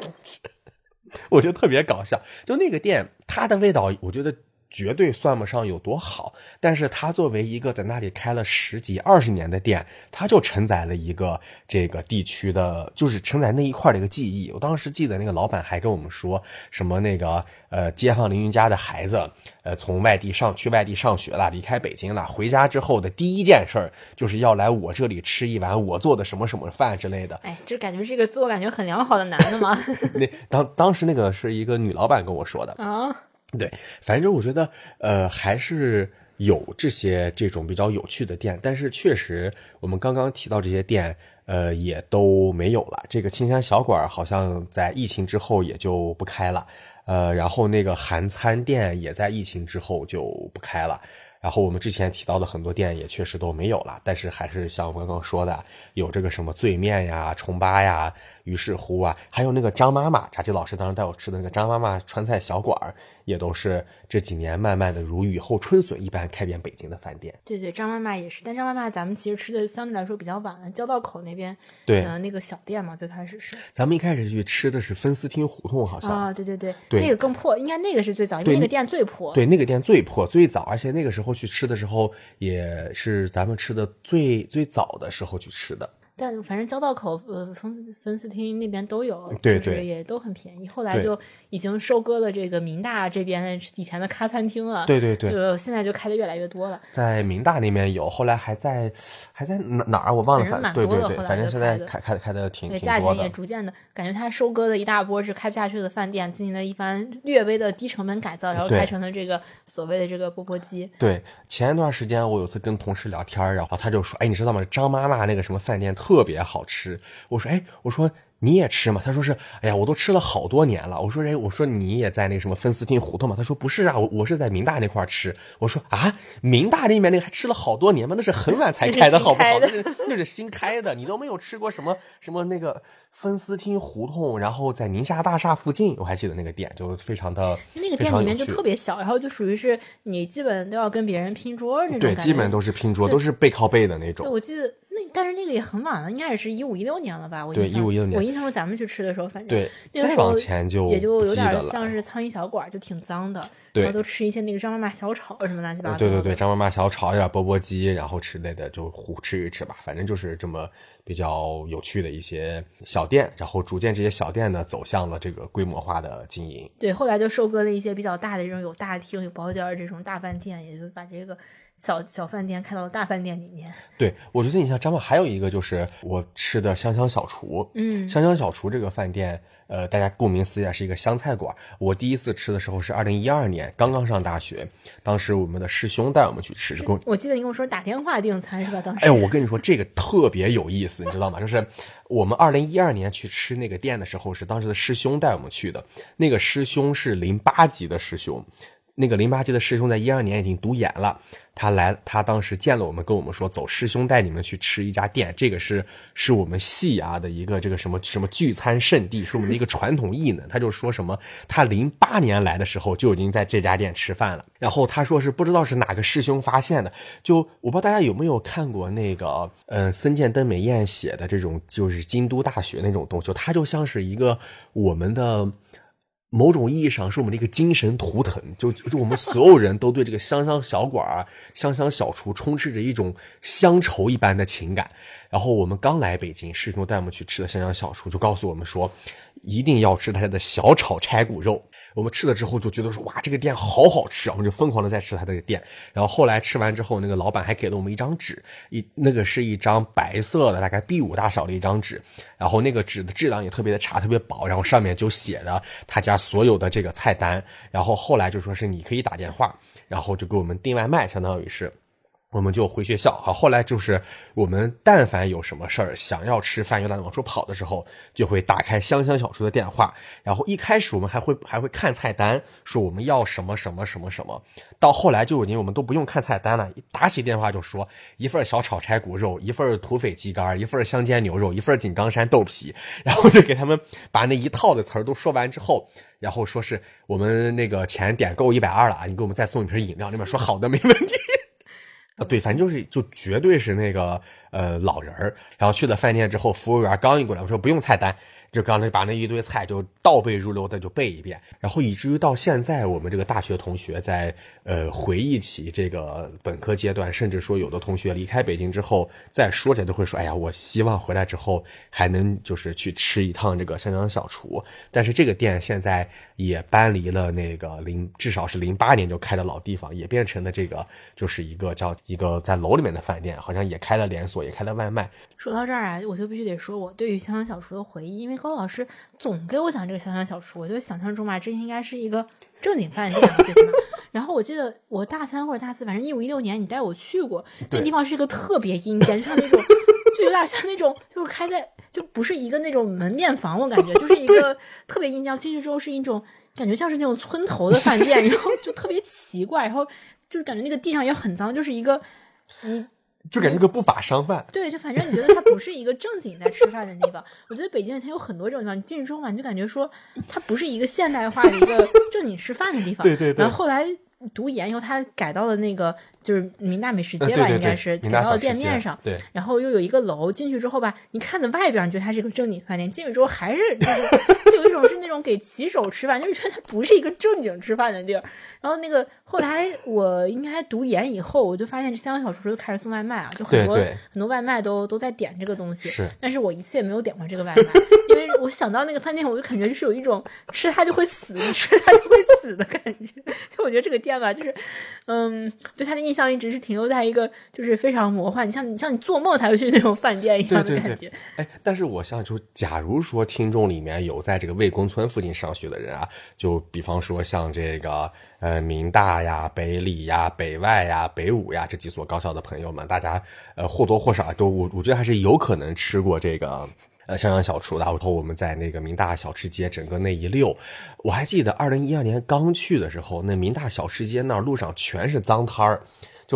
<laughs> 我觉得特别搞笑。就那个店，它的味道，我觉得。绝对算不上有多好，但是它作为一个在那里开了十几二十年的店，它就承载了一个这个地区的，就是承载那一块的一个记忆。我当时记得那个老板还跟我们说什么那个呃街坊邻居家的孩子，呃从外地上去外地上学了，离开北京了，回家之后的第一件事儿就是要来我这里吃一碗我做的什么什么饭之类的。哎，这感觉是一个自我感觉很良好的男的吗？<laughs> 那当当时那个是一个女老板跟我说的啊。对，反正我觉得，呃，还是有这些这种比较有趣的店，但是确实，我们刚刚提到这些店，呃，也都没有了。这个青山小馆好像在疫情之后也就不开了，呃，然后那个韩餐店也在疫情之后就不开了。然后我们之前提到的很多店也确实都没有了，但是还是像我刚刚说的，有这个什么醉面呀、重八呀、于是乎啊，还有那个张妈妈，炸鸡老师当时带我吃的那个张妈妈川菜小馆儿，也都是这几年慢慢的如雨后春笋一般开遍北京的饭店。对对，张妈妈也是，但张妈妈咱们其实吃的相对来说比较晚了，交道口那边对那个小店嘛，最开始是。咱们一开始去吃的是分司厅胡同，好像啊，对对对，那个更破，应该那个是最早，因为那个店最破。对，那个店最破最早，而且那个时候。去吃的时候，也是咱们吃的最最早的时候去吃的。但反正交道口呃分分丝厅那边都有，对对，也都很便宜。后来就已经收割了这个民大这边的以前的咖餐厅了，对对对，就现在就开的越来越多了。在民大那边有，后来还在还在哪哪儿我忘了，反正对对对，反正现在开开的开的挺挺多的。价钱也逐渐的感觉，他收割了一大波是开不下去的饭店，进行了一番略微的低成本改造，然后开成了这个所谓的这个钵钵鸡。对，前一段时间我有次跟同事聊天，然后他就说：“哎，你知道吗？张妈妈那个什么饭店。”特别好吃，我说，哎，我说。你也吃吗？他说是，哎呀，我都吃了好多年了。我说，哎，我说你也在那什么分丝厅胡同吗？他说不是啊，我我是在民大那块吃。我说啊，民大那边那个还吃了好多年吗？那是很晚才开的，好不好？那是那是新开的，你都没有吃过什么什么那个分丝厅胡同，然后在宁夏大厦附近，我还记得那个店就非常的，那个店里面就特别小，然后就属于是你基本都要跟别人拼桌那种对，基本都是拼桌，都是背靠背的那种。我记得。那但是那个也很晚了，应该也是一五一六年了吧？我对一五一六年，我印象中咱们去吃的时候，反正对那个时候就也就有点像是苍蝇小馆，就挺脏的。然后都吃一些那个张妈妈小炒什么乱七八糟。对对对，张妈妈小炒，有点钵钵鸡，然后之类的就胡吃一吃吧。反正就是这么比较有趣的一些小店，然后逐渐这些小店呢走向了这个规模化的经营。对，后来就收割了一些比较大的这种有大厅、有包间这种大饭店，也就把这个。小小饭店开到大饭店里面，对我觉得你像张望，还有一个就是我吃的香香小厨，嗯，香香小厨这个饭店，呃，大家顾名思义是一个湘菜馆。我第一次吃的时候是二零一二年，刚刚上大学，当时我们的师兄带我们去吃。我记得你跟我说打电话订餐是吧？当时，哎，我跟你说这个特别有意思，你知道吗？就是我们二零一二年去吃那个店的时候，是当时的师兄带我们去的，那个师兄是零八级的师兄。那个零八级的师兄在一二年已经读研了，他来，他当时见了我们，跟我们说，走，师兄带你们去吃一家店，这个是是我们系啊的一个这个什么什么聚餐圣地，是我们的一个传统艺能。他就说什么，他零八年来的时候就已经在这家店吃饭了。然后他说是不知道是哪个师兄发现的，就我不知道大家有没有看过那个，嗯，森见登美彦写的这种就是京都大学那种东西，他就像是一个我们的。某种意义上是我们的一个精神图腾，就就我们所有人都对这个香香小馆儿、<laughs> 香香小厨充斥着一种乡愁一般的情感。然后我们刚来北京，师兄带我们去吃的香香小厨，就告诉我们说。一定要吃他家的小炒拆骨肉。我们吃了之后就觉得说哇，这个店好好吃！我们就疯狂的在吃他这个店。然后后来吃完之后，那个老板还给了我们一张纸，一那个是一张白色的，大概 B 五大小的一张纸。然后那个纸的质量也特别的差，特别薄。然后上面就写的他家所有的这个菜单。然后后来就说是你可以打电话，然后就给我们订外卖，相当于是。我们就回学校，好，后来就是我们但凡有什么事儿想要吃饭，又懒得往出跑的时候，就会打开香香小厨的电话，然后一开始我们还会还会看菜单，说我们要什么什么什么什么，到后来就已经我们都不用看菜单了，一打起电话就说一份小炒拆骨肉，一份土匪鸡肝，一份香煎牛肉，一份井冈山豆皮，<laughs> 然后就给他们把那一套的词儿都说完之后，然后说是我们那个钱点够一百二了啊，你给我们再送一瓶饮料，那边说好的没问题。啊，对，反正就是就绝对是那个呃老人儿，然后去了饭店之后，服务员刚一过来，我说不用菜单。就刚才把那一堆菜就倒背如流的就背一遍，然后以至于到现在，我们这个大学同学在呃回忆起这个本科阶段，甚至说有的同学离开北京之后再说起来都会说，哎呀，我希望回来之后还能就是去吃一趟这个香香小厨。但是这个店现在也搬离了那个零，至少是零八年就开的老地方，也变成了这个就是一个叫一个在楼里面的饭店，好像也开了连锁，也开了外卖。说到这儿啊，我就必须得说我对于香香小厨的回忆，因为。高老师总给我讲这个香香小厨，我就想象中嘛，这应该是一个正经饭店。然后我记得我大三或者大四，反正一五一六年你带我去过，那地方是一个特别阴间，就像那种，就有点像那种，就是开在就不是一个那种门面房，我感觉就是一个特别阴间。进去之后是一种感觉像是那种村头的饭店，然后就特别奇怪，然后就感觉那个地上也很脏，就是一个嗯。就感觉个不法商贩，对，就反正你觉得它不是一个正经在吃饭的地方。我觉得北京它有很多这种地方，你进去之后嘛，你就感觉说它不是一个现代化的一个 <laughs> 正经吃饭的地方。对对对。然后后来读研以后，他改到了那个。就是明大美食街吧，应该是改到了店面上。对，然后又有一个楼，进去之后吧，你看的外边，你觉得它是个正经饭店，进去之后还是就是就有一种是那种给骑手吃饭，就是觉得它不是一个正经吃饭的地儿。然后那个后来我应该读研以后，我就发现这三个小时就开始送外卖啊，就很多很多外卖都都在点这个东西。是，但是我一次也没有点过这个外卖，因为我想到那个饭店，我就感觉就是有一种吃它就会死，吃它就会死的感觉。就我觉得这个店吧，就是嗯，对它的印。印象一直是停留在一个就是非常魔幻，你像你像你做梦才会去那种饭店一样的感觉。哎，但是我想就假如说听众里面有在这个魏公村附近上学的人啊，就比方说像这个呃民大呀、北理呀、北外呀、北五呀这几所高校的朋友们，大家呃或多或少都我我觉得还是有可能吃过这个。呃，襄阳小厨的，然后我们在那个民大小吃街整个那一溜，我还记得二零一二年刚去的时候，那民大小吃街那儿路上全是脏摊儿。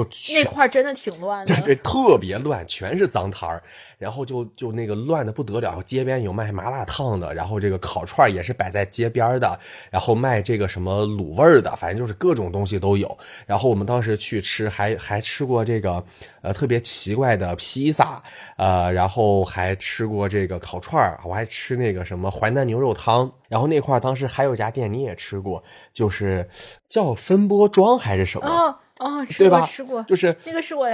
就那块真的挺乱的，对对，特别乱，全是脏摊儿，然后就就那个乱的不得了。街边有卖麻辣烫的，然后这个烤串也是摆在街边的，然后卖这个什么卤味儿的，反正就是各种东西都有。然后我们当时去吃，还还吃过这个呃特别奇怪的披萨，呃，然后还吃过这个烤串儿，我还吃那个什么淮南牛肉汤。然后那块儿当时还有一家店你也吃过，就是叫分波庄还是什么？哦，吃过吃过，就是那个是我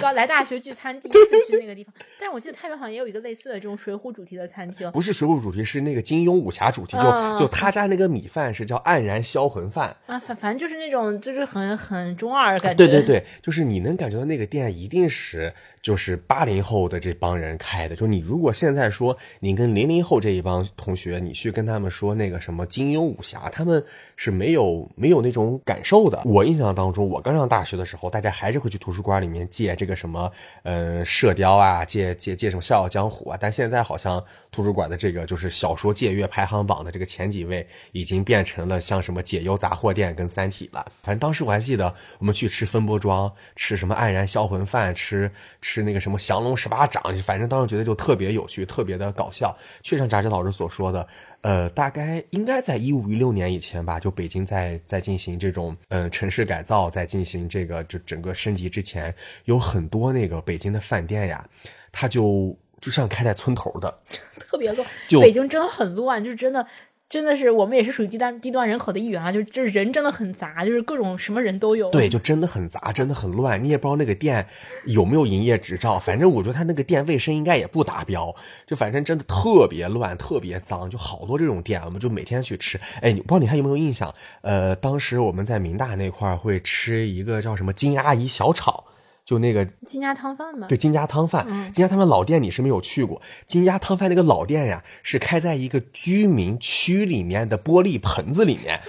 刚来大学聚餐第一次去那个地方。但是我记得太原好像也有一个类似的这种水浒主题的餐厅，不是水浒主题，是那个金庸武侠主题。就就他家那个米饭是叫黯然销魂饭啊，反反正就是那种就是很很中二感觉。对对对，就是你能感觉到那个店一定是就是八零后的这帮人开的。就你如果现在说你跟零零后这一帮同学，你去跟他们说那个什么金庸武侠，他们是没有没有那种感受的。我印象当中，我刚上。大学的时候，大家还是会去图书馆里面借这个什么，呃，射雕啊，借借借什么《笑傲江湖》啊。但现在好像图书馆的这个就是小说借阅排行榜的这个前几位，已经变成了像什么解忧杂货店跟三体了。反正当时我还记得，我们去吃分拨庄，吃什么黯然销魂饭，吃吃那个什么降龙十八掌，反正当时觉得就特别有趣，特别的搞笑。确实像扎志老师所说的。呃，大概应该在一五一六年以前吧，就北京在在进行这种嗯城市改造，在进行这个就整个升级之前，有很多那个北京的饭店呀，它就就像开在村头的，特别乱。就北京真的很乱，就是真的。真的是，我们也是属于低端低端人口的一员啊！就是，人真的很杂，就是各种什么人都有。对，就真的很杂，真的很乱。你也不知道那个店有没有营业执照，反正我觉得他那个店卫生应该也不达标。就反正真的特别乱，特别脏，就好多这种店，我们就每天去吃。哎，你不知道你还有没有印象？呃，当时我们在民大那块会吃一个叫什么金阿姨小炒。就那个金家汤饭吗？对，金家汤饭，金家汤饭老店你是没有去过。金家汤饭那个老店呀，是开在一个居民区里面的玻璃盆子里面。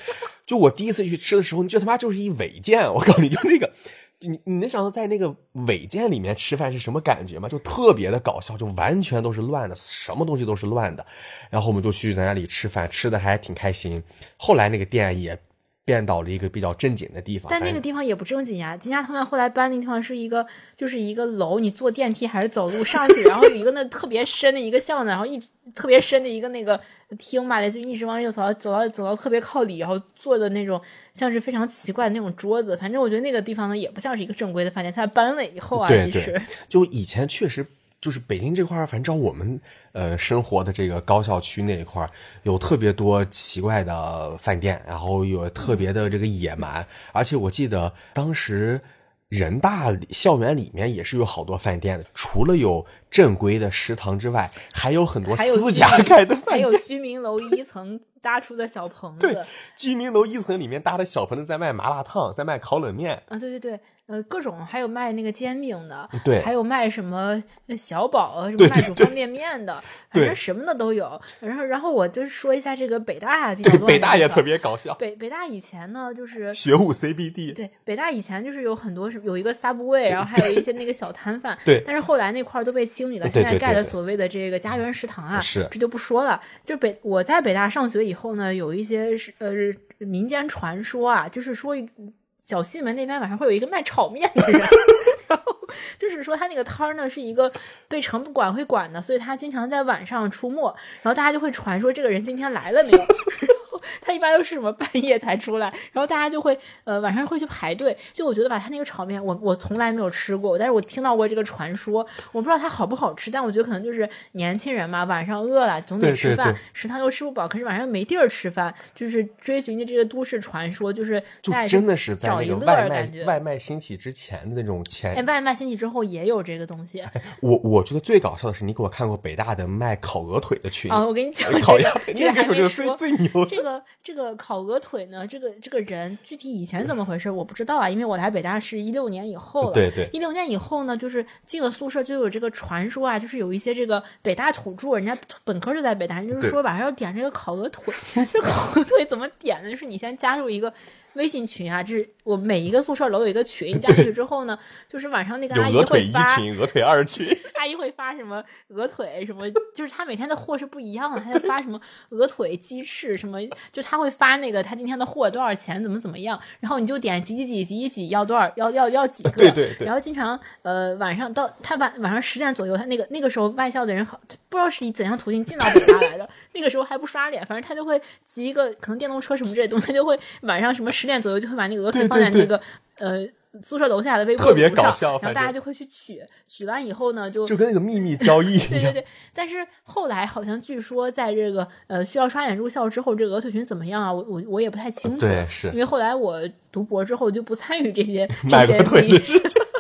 就我第一次去吃的时候，你这他妈就是一违建！我告诉你就那个，你你能想到在那个违建里面吃饭是什么感觉吗？就特别的搞笑，就完全都是乱的，什么东西都是乱的。然后我们就去在那里吃饭，吃的还挺开心。后来那个店也。变到了一个比较正经的地方，但那个地方也不正经呀。金家他们后来搬那个地方是一个，就是一个楼，你坐电梯还是走路上去，然后有一个那特别深的一个巷子，然后一特别深的一个那个厅吧，就一直往右走，走到走到特别靠里，然后坐的那种像是非常奇怪的那种桌子。反正我觉得那个地方呢，也不像是一个正规的饭店。他搬了以后啊，其实就以前确实。就是北京这块儿，反正我们呃生活的这个高校区那一块儿，有特别多奇怪的饭店，然后有特别的这个野蛮，而且我记得当时人大校园里面也是有好多饭店的，除了有正规的食堂之外，还有很多私家 <laughs> 开的饭，还有居民楼一层。搭出的小棚子，对，居民楼一层里面搭的小棚子，在卖麻辣烫，在卖烤冷面啊，对对对，呃，各种还有卖那个煎饼的，对，还有卖什么小宝，什么卖煮方便面的，反正什么的都有。然后，然后我就说一下这个北大比较多，北大也特别搞笑。北北大以前呢，就是学务 CBD，对，北大以前就是有很多是有一个 Subway，然后还有一些那个小摊贩，<laughs> 对。但是后来那块都被清理了，现在盖的所谓的这个家园食堂啊，是这就不说了。就北我在北大上学以后呢，有一些。些是呃民间传说啊，就是说小西门那边晚上会有一个卖炒面的人，<laughs> 然后就是说他那个摊儿呢是一个被城管会管的，所以他经常在晚上出没，然后大家就会传说这个人今天来了没有。他一般都是什么半夜才出来，然后大家就会呃晚上会去排队。就我觉得吧，他那个炒面我我从来没有吃过，但是我听到过这个传说，我不知道它好不好吃，但我觉得可能就是年轻人嘛，晚上饿了总得吃饭，食堂又吃不饱，可是晚上没地儿吃饭，就是追寻的这个都市传说，就是就真的是在那个外卖外卖兴起之前的那种前，哎，外卖兴起之后也有这个东西。我我觉得最搞笑的是，你给我看过北大的卖烤鹅腿的群啊？我给你讲，烤鸭那个时候就最最牛这个。这个烤鹅腿呢？这个这个人具体以前怎么回事我不知道啊，因为我来北大是一六年以后了。对对，一六年以后呢，就是进了宿舍就有这个传说啊，就是有一些这个北大土著，人家本科就在北大，就是说晚上要点这个烤鹅腿。<laughs> 这烤鹅腿怎么点呢？就是你先加入一个。微信群啊，就是我每一个宿舍楼有一个群，加进去之后呢，<laughs> 就是晚上那个阿姨会发鹅腿一群、鹅腿二群，<laughs> 阿姨会发什么鹅腿什么，就是她每天的货是不一样的，她在发什么鹅腿、鸡翅什么，就她会发那个她今天的货多少钱，怎么怎么样，然后你就点几几几几几几要多少，要要要几个，对对对，然后经常呃晚上到她晚晚上十点左右，她那个那个时候外校的人好不知道是以怎样途径进到北大来的，那个时候还不刷脸，反正他就会骑一个可能电动车什么这些东西，他就会晚上什么十。点左右就会把那个鹅腿放在那个呃宿舍楼下的微波炉上，然后大家就会去取，取完以后呢就就跟那个秘密交易 <laughs> 对对对，但是后来好像据说在这个呃需要刷脸入校之后，这个鹅腿群怎么样啊？我我我也不太清楚，对，是因为后来我读博之后就不参与这些卖鹅腿的事情。<laughs>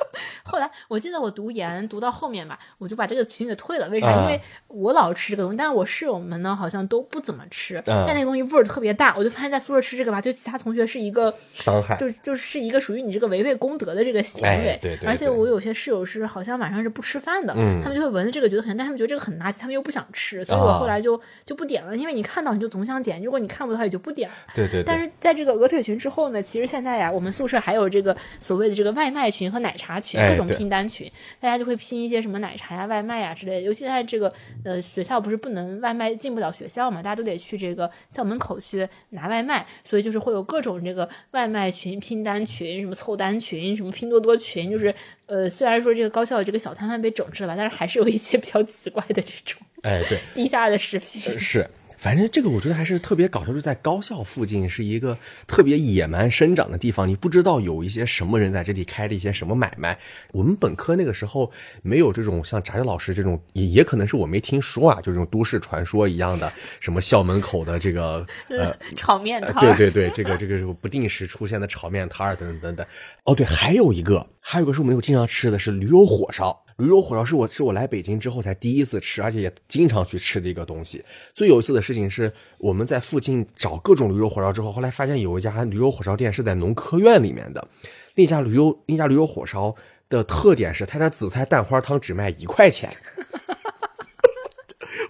后来我记得我读研读到后面吧，我就把这个群给退了。为啥？因为我老吃这个东西，但是我室友们呢好像都不怎么吃。但那个东西味儿特别大，我就发现在宿舍吃这个吧，对其他同学是一个伤害，就就是一个属于你这个违背公德的这个行为。对对。而且我有些室友是好像晚上是不吃饭的，他们就会闻着这个觉得很，但他们觉得这个很垃圾，他们又不想吃，所以我后来就就不点了。因为你看到你就总想点，如果你看不到也就不点了。对对。但是在这个鹅腿群之后呢，其实现在呀，我们宿舍还有这个所谓的这个外卖群和奶茶群，各种拼单群，大家就会拼一些什么奶茶呀、外卖呀之类的。尤其在这个呃学校不是不能外卖进不了学校嘛，大家都得去这个校门口去拿外卖，所以就是会有各种这个外卖群、拼单群、什么凑单群、什么拼多多群，就是呃虽然说这个高校这个小摊贩被整治了吧，但是还是有一些比较奇怪的这种哎对地下的食品是。反正这个我觉得还是特别搞笑，就在高校附近是一个特别野蛮生长的地方，你不知道有一些什么人在这里开了一些什么买卖。我们本科那个时候没有这种像炸子老师这种，也也可能是我没听说啊，就这种都市传说一样的，什么校门口的这个呃 <laughs> 炒面摊，对对对，这个这个不定时出现的炒面摊儿等等等等。哦，对，还有一个，还有一个是我们有经常吃的是驴肉火烧。驴肉火烧是我是我来北京之后才第一次吃，而且也经常去吃的一个东西。最有意思的事情是，我们在附近找各种驴肉火烧之后，后来发现有一家驴肉火烧店是在农科院里面的。那家驴肉那家驴肉火烧的特点是，他家紫菜蛋花汤只卖一块钱。<laughs>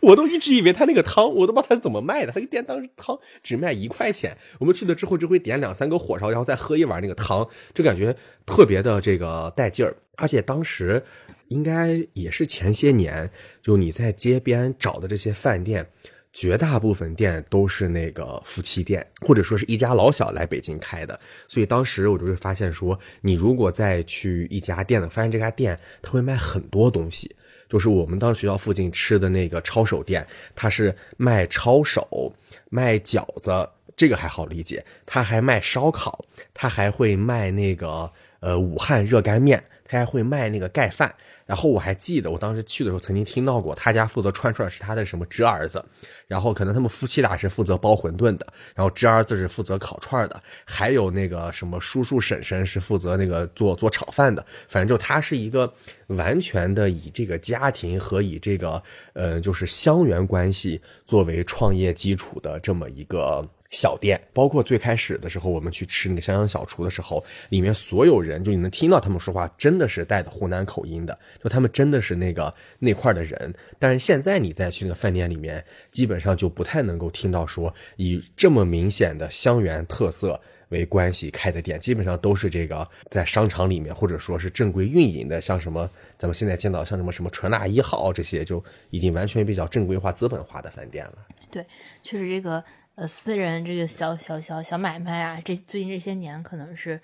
我都一直以为他那个汤，我都不知道他是怎么卖的。他一店当时汤只卖一块钱。我们去了之后就会点两三个火烧，然后再喝一碗那个汤，就感觉特别的这个带劲儿。而且当时。应该也是前些年，就你在街边找的这些饭店，绝大部分店都是那个夫妻店，或者说是一家老小来北京开的。所以当时我就会发现说，你如果再去一家店呢，发现这家店他会卖很多东西。就是我们当时学校附近吃的那个抄手店，它是卖抄手、卖饺子，这个还好理解。他还卖烧烤，他还会卖那个呃武汉热干面，他还会卖那个盖饭。然后我还记得，我当时去的时候曾经听到过，他家负责串串是他的什么侄儿子，然后可能他们夫妻俩是负责包馄饨的，然后侄儿子是负责烤串的，还有那个什么叔叔婶婶是负责那个做做炒饭的，反正就他是一个完全的以这个家庭和以这个呃就是乡缘关系作为创业基础的这么一个。小店，包括最开始的时候，我们去吃那个襄阳小厨的时候，里面所有人，就你能听到他们说话，真的是带的湖南口音的，就他们真的是那个那块的人。但是现在你再去那个饭店里面，基本上就不太能够听到说以这么明显的湘源特色为关系开的店，基本上都是这个在商场里面或者说是正规运营的，像什么咱们现在见到像什么什么纯辣一号这些，就已经完全比较正规化、资本化的饭店了。对，确实这个。呃，私人这个小小小小买卖啊，这最近这些年可能是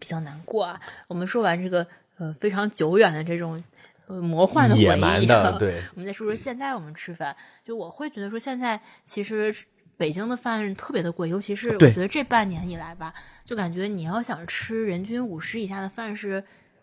比较难过啊。我们说完这个呃非常久远的这种呃魔幻的回忆，对，我们再说说现在我们吃饭。就我会觉得说，现在其实北京的饭特别的贵，尤其是我觉得这半年以来吧，就感觉你要想吃人均五十以下的饭是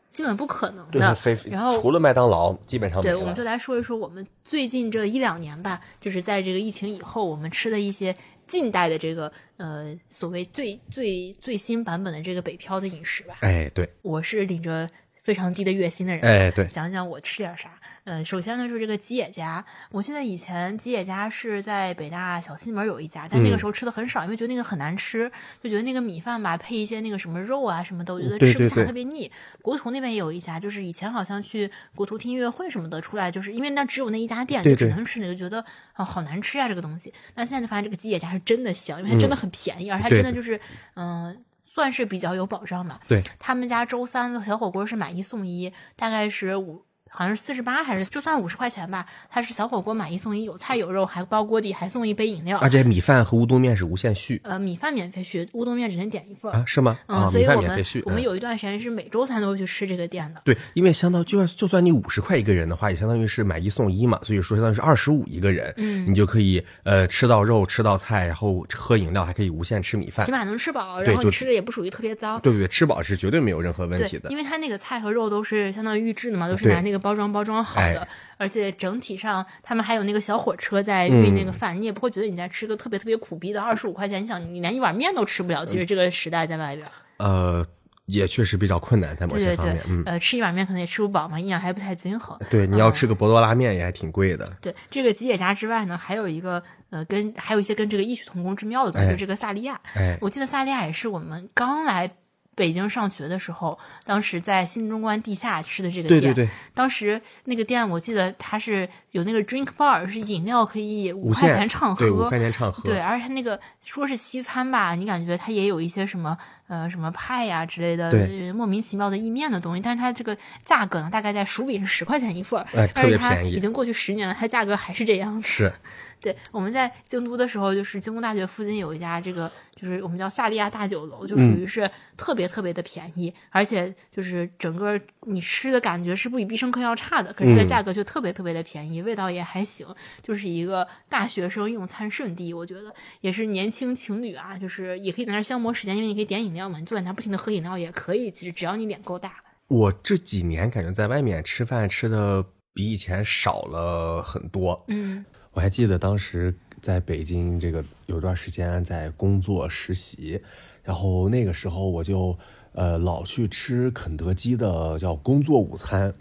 基本不可能的。然后除了麦当劳，基本上对，我们就来说一说我们最近这一两年吧，就是在这个疫情以后，我们吃的一些。近代的这个呃，所谓最最最新版本的这个北漂的饮食吧。哎，对，我是领着非常低的月薪的人。哎，对，讲讲我吃点啥。嗯，首先呢是这个吉野家。我记得以前吉野家是在北大小西门有一家，但那个时候吃的很少，因为觉得那个很难吃，就觉得那个米饭吧配一些那个什么肉啊什么的，我觉得吃不下，特别腻。国图那边也有一家，就是以前好像去国图听音乐会什么的，出来就是因为那只有那一家店，就只能吃那个，觉得啊好难吃啊这个东西。但现在就发现这个吉野家是真的香，因为它真的很便宜，而且它真的就是嗯算是比较有保障吧。对他们家周三的小火锅是买一送一，大概是五。好像是四十八还是就算五十块钱吧，它是小火锅买一送一，有菜有肉，还包锅底，还送一杯饮料。而且米饭和乌冬面是无限续。呃，米饭免费续，乌冬面只能点一份啊？是吗？嗯，所以我们我们有一段时间是每周三都会去吃这个店的。对，因为相当就算就算你五十块一个人的话，也相当于是买一送一嘛，所以说相当于是二十五一个人，嗯，你就可以呃吃到肉，吃到菜，然后喝饮料，还可以无限吃米饭，起码能吃饱，然后吃的也不属于特别糟。对对，吃饱是绝对没有任何问题的，因为它那个菜和肉都是相当于预制的嘛，都是拿那个包装包装好。好的，而且整体上他们还有那个小火车在运那个饭，你也不会觉得你在吃个特别特别苦逼的二十五块钱。你想，你连一碗面都吃不了。其实这个时代在外边，呃，也确实比较困难，在某些方面，嗯，呃，吃一碗面可能也吃不饱嘛，营养还不太均衡。对，你要吃个博多拉面也还挺贵的。对，这个吉野家之外呢，还有一个呃，跟还有一些跟这个异曲同工之妙的东西，就这个萨莉亚。哎，我记得萨莉亚也是我们刚来。北京上学的时候，当时在新中关地下吃的这个店，对对对，当时那个店我记得它是有那个 drink bar，是饮料可以五块钱畅喝，对五块钱畅喝，对，而且它那个说是西餐吧，你感觉它也有一些什么呃什么派呀之类的莫名其妙的意面的东西，但是它这个价格呢，大概在薯饼是十块钱一份，哎，特别便宜，已经过去十年了，它价格还是这样，是。对，我们在京都的时候，就是京都大学附近有一家这个，就是我们叫萨利亚大酒楼，就属于是特别特别的便宜，而且就是整个你吃的感觉是不比必胜客要差的，可是这个价格却特别特别的便宜，味道也还行，就是一个大学生用餐圣地，我觉得也是年轻情侣啊，就是也可以在那儿消磨时间，因为你可以点饮料嘛，你坐在那儿不停的喝饮料也可以，其实只要你脸够大。我这几年感觉在外面吃饭吃的比以前少了很多，嗯。我还记得当时在北京，这个有段时间在工作实习，然后那个时候我就呃老去吃肯德基的叫工作午餐，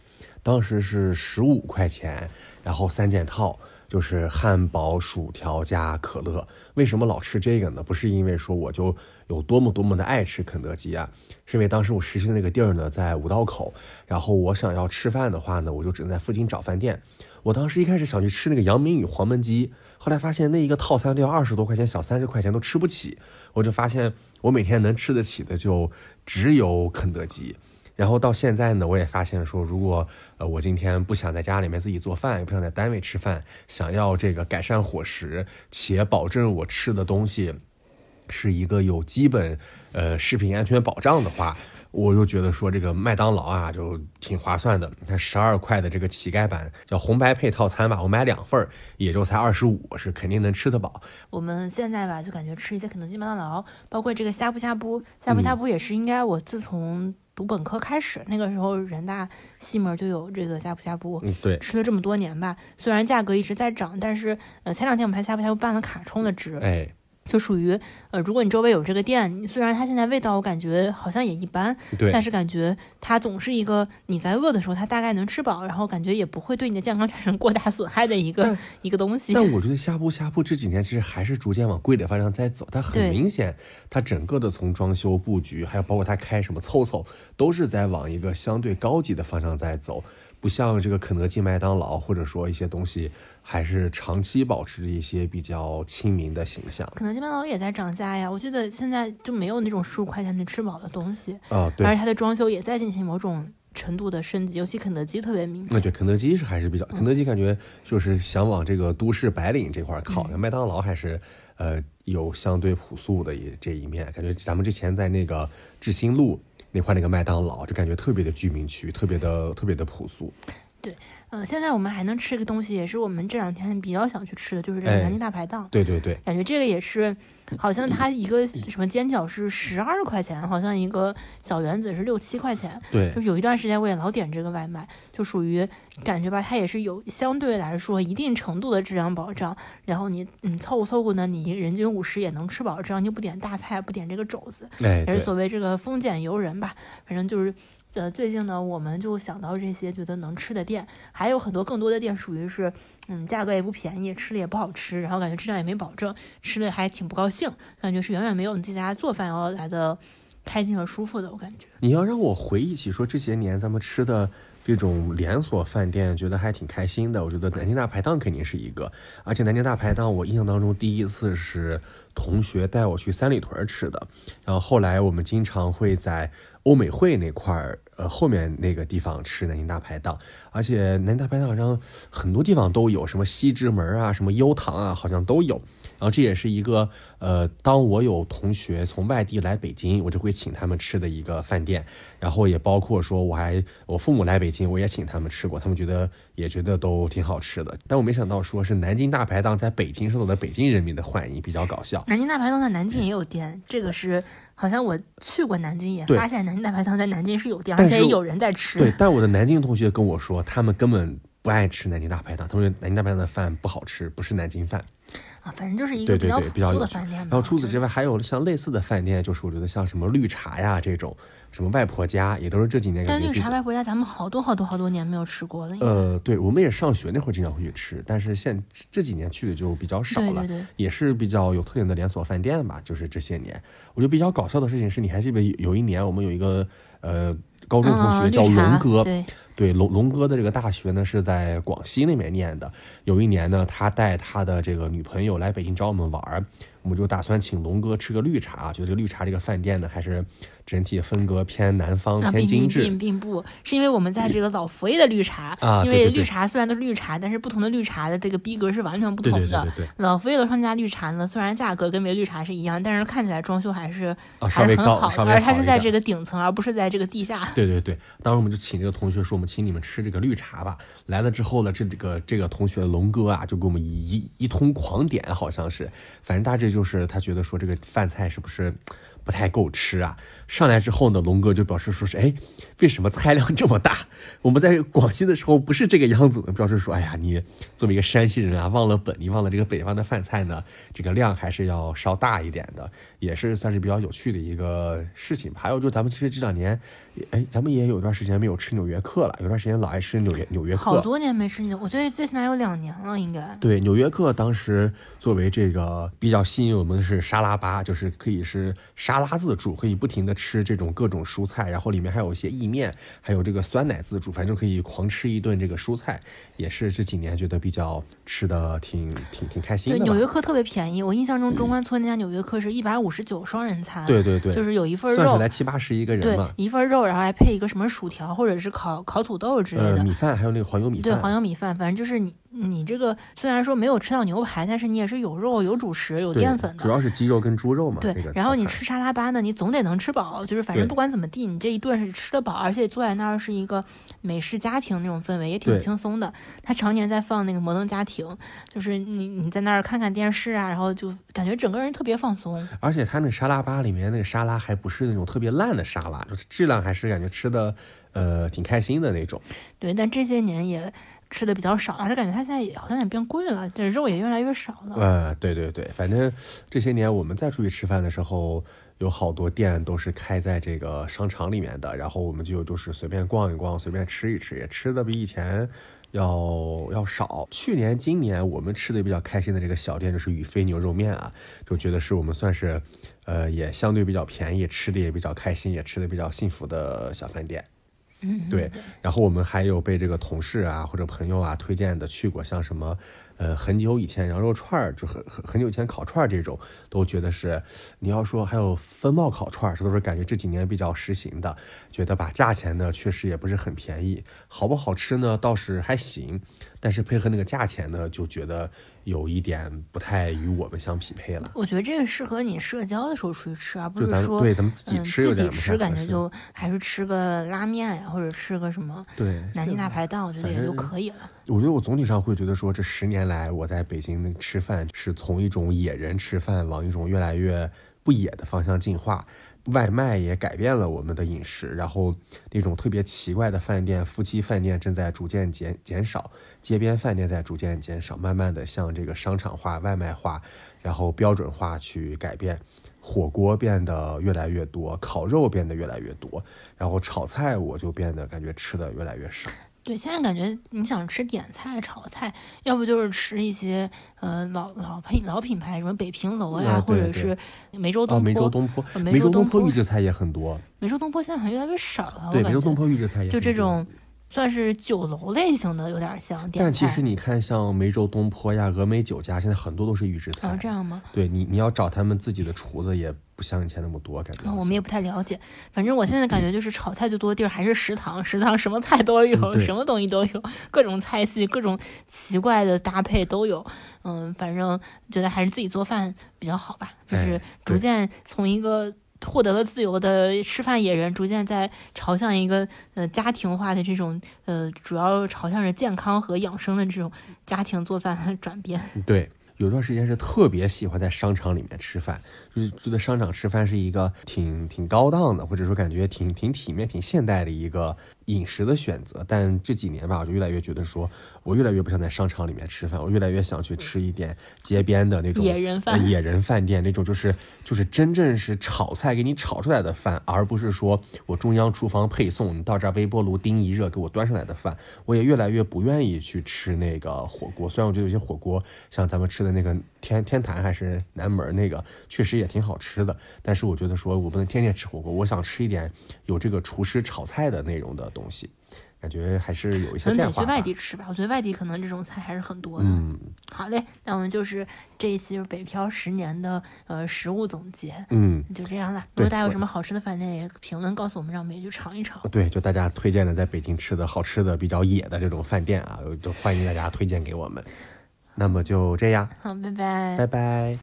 当时是十五块钱，然后三件套，就是汉堡、薯条加可乐。为什么老吃这个呢？不是因为说我就有多么多么的爱吃肯德基啊，是因为当时我实习的那个地儿呢在五道口，然后我想要吃饭的话呢，我就只能在附近找饭店。我当时一开始想去吃那个杨明宇黄焖鸡，后来发现那一个套餐都要二十多块钱，小三十块钱都吃不起。我就发现我每天能吃得起的就只有肯德基。然后到现在呢，我也发现说，如果呃我今天不想在家里面自己做饭，也不想在单位吃饭，想要这个改善伙食，且保证我吃的东西是一个有基本呃食品安全保障的话。我就觉得说这个麦当劳啊，就挺划算的。你看十二块的这个乞丐版叫红白配套餐吧，我买两份儿也就才二十五，是肯定能吃得饱。我们现在吧，就感觉吃一些肯德基、麦当劳，包括这个呷哺呷哺，呷哺呷哺也是应该我自从读本科开始，那个时候人大西门就有这个呷哺呷哺，嗯，对，吃了这么多年吧，虽然价格一直在涨，但是呃前两天我们还呷哺呷哺办了卡充的值，哎。就属于，呃，如果你周围有这个店，虽然它现在味道我感觉好像也一般，对，但是感觉它总是一个你在饿的时候，它大概能吃饱，然后感觉也不会对你的健康产生过大损害的一个一个东西。但我觉得呷哺呷哺这几年其实还是逐渐往贵的方向在走，它很明显，它整个的从装修布局，还有包括它开什么凑凑，都是在往一个相对高级的方向在走。不像这个肯德基、麦当劳，或者说一些东西，还是长期保持着一些比较亲民的形象。肯德基、麦当劳也在涨价呀，我记得现在就没有那种十五块钱能吃饱的东西啊。对，而且它的装修也在进行某种程度的升级，尤其肯德基特别明显。那对，肯德基是还是比较，肯德基感觉就是想往这个都市白领这块靠，麦当劳还是呃有相对朴素的一这一面。感觉咱们之前在那个志新路。那块那个麦当劳就感觉特别的居民区，特别的特别的朴素。对，呃，现在我们还能吃一个东西，也是我们这两天比较想去吃的，就是这个南京大排档。对对对，感觉这个也是，好像它一个什么煎饺是十二块钱，好像一个小圆子是六七块钱。对，就有一段时间我也老点这个外卖，就属于感觉吧，它也是有相对来说一定程度的质量保障。然后你嗯凑合凑合呢，你人均五十也能吃饱，只要你不点大菜，不点这个肘子，也是所谓这个丰俭由人吧，反正就是。呃，最近呢，我们就想到这些觉得能吃的店，还有很多更多的店属于是，嗯，价格也不便宜，吃的也不好吃，然后感觉质量也没保证，吃的还挺不高兴，感觉是远远没有你自己家做饭要来的开心和舒服的。我感觉你要让我回忆起说这些年咱们吃的这种连锁饭店，觉得还挺开心的。我觉得南京大排档肯定是一个，而且南京大排档我印象当中第一次是同学带我去三里屯吃的，然后后来我们经常会在。欧美汇那块儿，呃，后面那个地方吃南京大排档，而且南京大排档好像很多地方都有，什么西直门啊，什么优唐啊，好像都有。然后这也是一个，呃，当我有同学从外地来北京，我就会请他们吃的一个饭店。然后也包括说，我还我父母来北京，我也请他们吃过，他们觉得也觉得都挺好吃的。但我没想到说是南京大排档在北京受到了北京人民的欢迎，比较搞笑。南京大排档在南京也有店，这个是好像我去过南京，也发现南京大排档在南京是有店，而且有人在吃。对，但我的南京同学跟我说，他们根本不爱吃南京大排档，他们说南京大排档的饭不好吃，不是南京饭。啊，反正就是一个比较普通的饭店。然后除此之外，还有像类似的饭店，就是我觉得像什么绿茶呀这种，什么外婆家，也都是这几年。但绿茶外婆家，咱们好多好多好多年没有吃过了。呃，对，我们也上学那会儿经常会去吃，但是现这几年去的就比较少了。对对对，也是比较有特点的连锁饭店吧。就是这些年，我觉得比较搞笑的事情是，你还记得有一年我们有一个呃高中同学叫龙哥，对。对龙龙哥的这个大学呢是在广西那边念的。有一年呢，他带他的这个女朋友来北京找我们玩儿，我们就打算请龙哥吃个绿茶。就这个绿茶这个饭店呢，还是。整体风格偏南方，偏精致，并并不是因为我们在这个老佛爷的绿茶啊，因为绿茶虽然都是绿茶，但是不同的绿茶的这个逼格是完全不同的。对对对。老佛爷的双家绿茶呢，虽然价格跟别的绿茶是一样，但是看起来装修还是还是很好，而它是在这个顶层，而不是在这个地下。对对对，当时我们就请这个同学说，我们请你们吃这个绿茶吧。来了之后呢，这个这个同学龙哥啊，就给我们一一通狂点，好像是，反正大致就是他觉得说这个饭菜是不是。不太够吃啊！上来之后呢，龙哥就表示说是，哎，为什么菜量这么大？我们在广西的时候不是这个样子的。表示说，哎呀，你作为一个山西人啊，忘了本，你忘了这个北方的饭菜呢，这个量还是要稍大一点的，也是算是比较有趣的一个事情吧。还有就咱们其实这两年，哎，咱们也有段时间没有吃纽约客了，有段时间老爱吃纽约纽约客，好多年没吃纽，我觉得最起码有两年了，应该。对，纽约客当时作为这个比较吸引我们的是沙拉吧，就是可以是沙。沙拉自助可以不停的吃这种各种蔬菜，然后里面还有一些意面，还有这个酸奶自助，反正可以狂吃一顿这个蔬菜，也是这几年觉得比较吃的挺挺挺开心的。对，纽约客特别便宜，我印象中中关村那家纽约客是一百五十九双人餐，对对对，就是有一份肉，算起来七八十一个人嘛，一份肉，然后还配一个什么薯条或者是烤烤土豆之类的，米饭还有那个黄油米饭，对黄油米饭，反正就是你。你这个虽然说没有吃到牛排，但是你也是有肉、有主食、有淀粉的，主要是鸡肉跟猪肉嘛。对，然后你吃沙拉吧呢，你总得能吃饱，就是反正不管怎么地，你这一顿是吃得饱，而且坐在那儿是一个美式家庭那种氛围，也挺轻松的。他常年在放那个《摩登家庭》，就是你你在那儿看看电视啊，然后就感觉整个人特别放松。而且他那沙拉吧里面那个沙拉还不是那种特别烂的沙拉，就是质量还是感觉吃的呃挺开心的那种。对，但这些年也。吃的比较少，而且感觉它现在也好像也变贵了，这肉也越来越少了。呃，对对对，反正这些年我们再出去吃饭的时候，有好多店都是开在这个商场里面的，然后我们就就是随便逛一逛，随便吃一吃，也吃的比以前要要少。去年、今年我们吃的比较开心的这个小店就是宇飞牛肉面啊，就觉得是我们算是呃也相对比较便宜，吃的也比较开心，也吃的比较幸福的小饭店。对，然后我们还有被这个同事啊或者朋友啊推荐的去过，像什么。呃，很久以前羊肉串儿就很很很久以前烤串儿这种，都觉得是你要说还有分茂烤串儿，这都是感觉这几年比较实行的。觉得吧，价钱呢确实也不是很便宜，好不好吃呢倒是还行，但是配合那个价钱呢，就觉得有一点不太与我们相匹配了。我觉得这个适合你社交的时候出去吃，而不是说对咱们自己吃自己吃感觉就还是吃个拉面呀，或者吃个什么对南京大排档，我觉得也就可以了。我觉得我总体上会觉得说，这十年来我在北京吃饭是从一种野人吃饭往一种越来越不野的方向进化，外卖也改变了我们的饮食，然后那种特别奇怪的饭店、夫妻饭店正在逐渐减减少，街边饭店在逐渐减少，慢慢的向这个商场化、外卖化，然后标准化去改变，火锅变得越来越多，烤肉变得越来越多，然后炒菜我就变得感觉吃的越来越少。对，现在感觉你想吃点菜、炒菜，要不就是吃一些呃老老品老品牌，什么北平楼呀，或者是梅州东坡。梅州东坡，梅州东坡预制菜也很多。梅州东坡现在好像越来越少了。对，梅州东坡预制菜也就这种。算是酒楼类型的，有点像。但其实你看，像梅州东坡呀、峨眉酒家，现在很多都是预制菜。哦，这样吗？对你，你要找他们自己的厨子，也不像以前那么多，感觉。我们也不太了解。反正我现在感觉就是炒菜最多的地儿还是食堂，食堂什么菜都有，<laughs> 什么东西都有，各种菜系、各种奇怪的搭配都有。嗯，反正觉得还是自己做饭比较好吧，就是逐渐从一个。获得了自由的吃饭野人，逐渐在朝向一个呃家庭化的这种呃，主要朝向着健康和养生的这种家庭做饭转变。对，有段时间是特别喜欢在商场里面吃饭，就是觉得商场吃饭是一个挺挺高档的，或者说感觉挺挺体面、挺现代的一个饮食的选择，但这几年吧，我就越来越觉得说，我越来越不想在商场里面吃饭，我越来越想去吃一点街边的那种野人饭、野人饭店那种，就是就是真正是炒菜给你炒出来的饭，而不是说我中央厨房配送，你到这儿微波炉叮一热给我端上来的饭。我也越来越不愿意去吃那个火锅，虽然我觉得有些火锅像咱们吃的那个天天坛还是南门那个，确实也挺好吃的，但是我觉得说我不能天天吃火锅，我想吃一点有这个厨师炒菜的内容的。东西，感觉还是有一些变化。得去外地吃吧，我觉得外地可能这种菜还是很多的。嗯，好嘞，那我们就是这一期就是北漂十年的呃食物总结。嗯，就这样了。如果大家有什么好吃的饭店，也评论告诉我们，让我们也去尝一尝。对，就大家推荐的在北京吃的好吃的、比较野的这种饭店啊，都欢迎大家推荐给我们。那么就这样，好，拜拜，拜拜。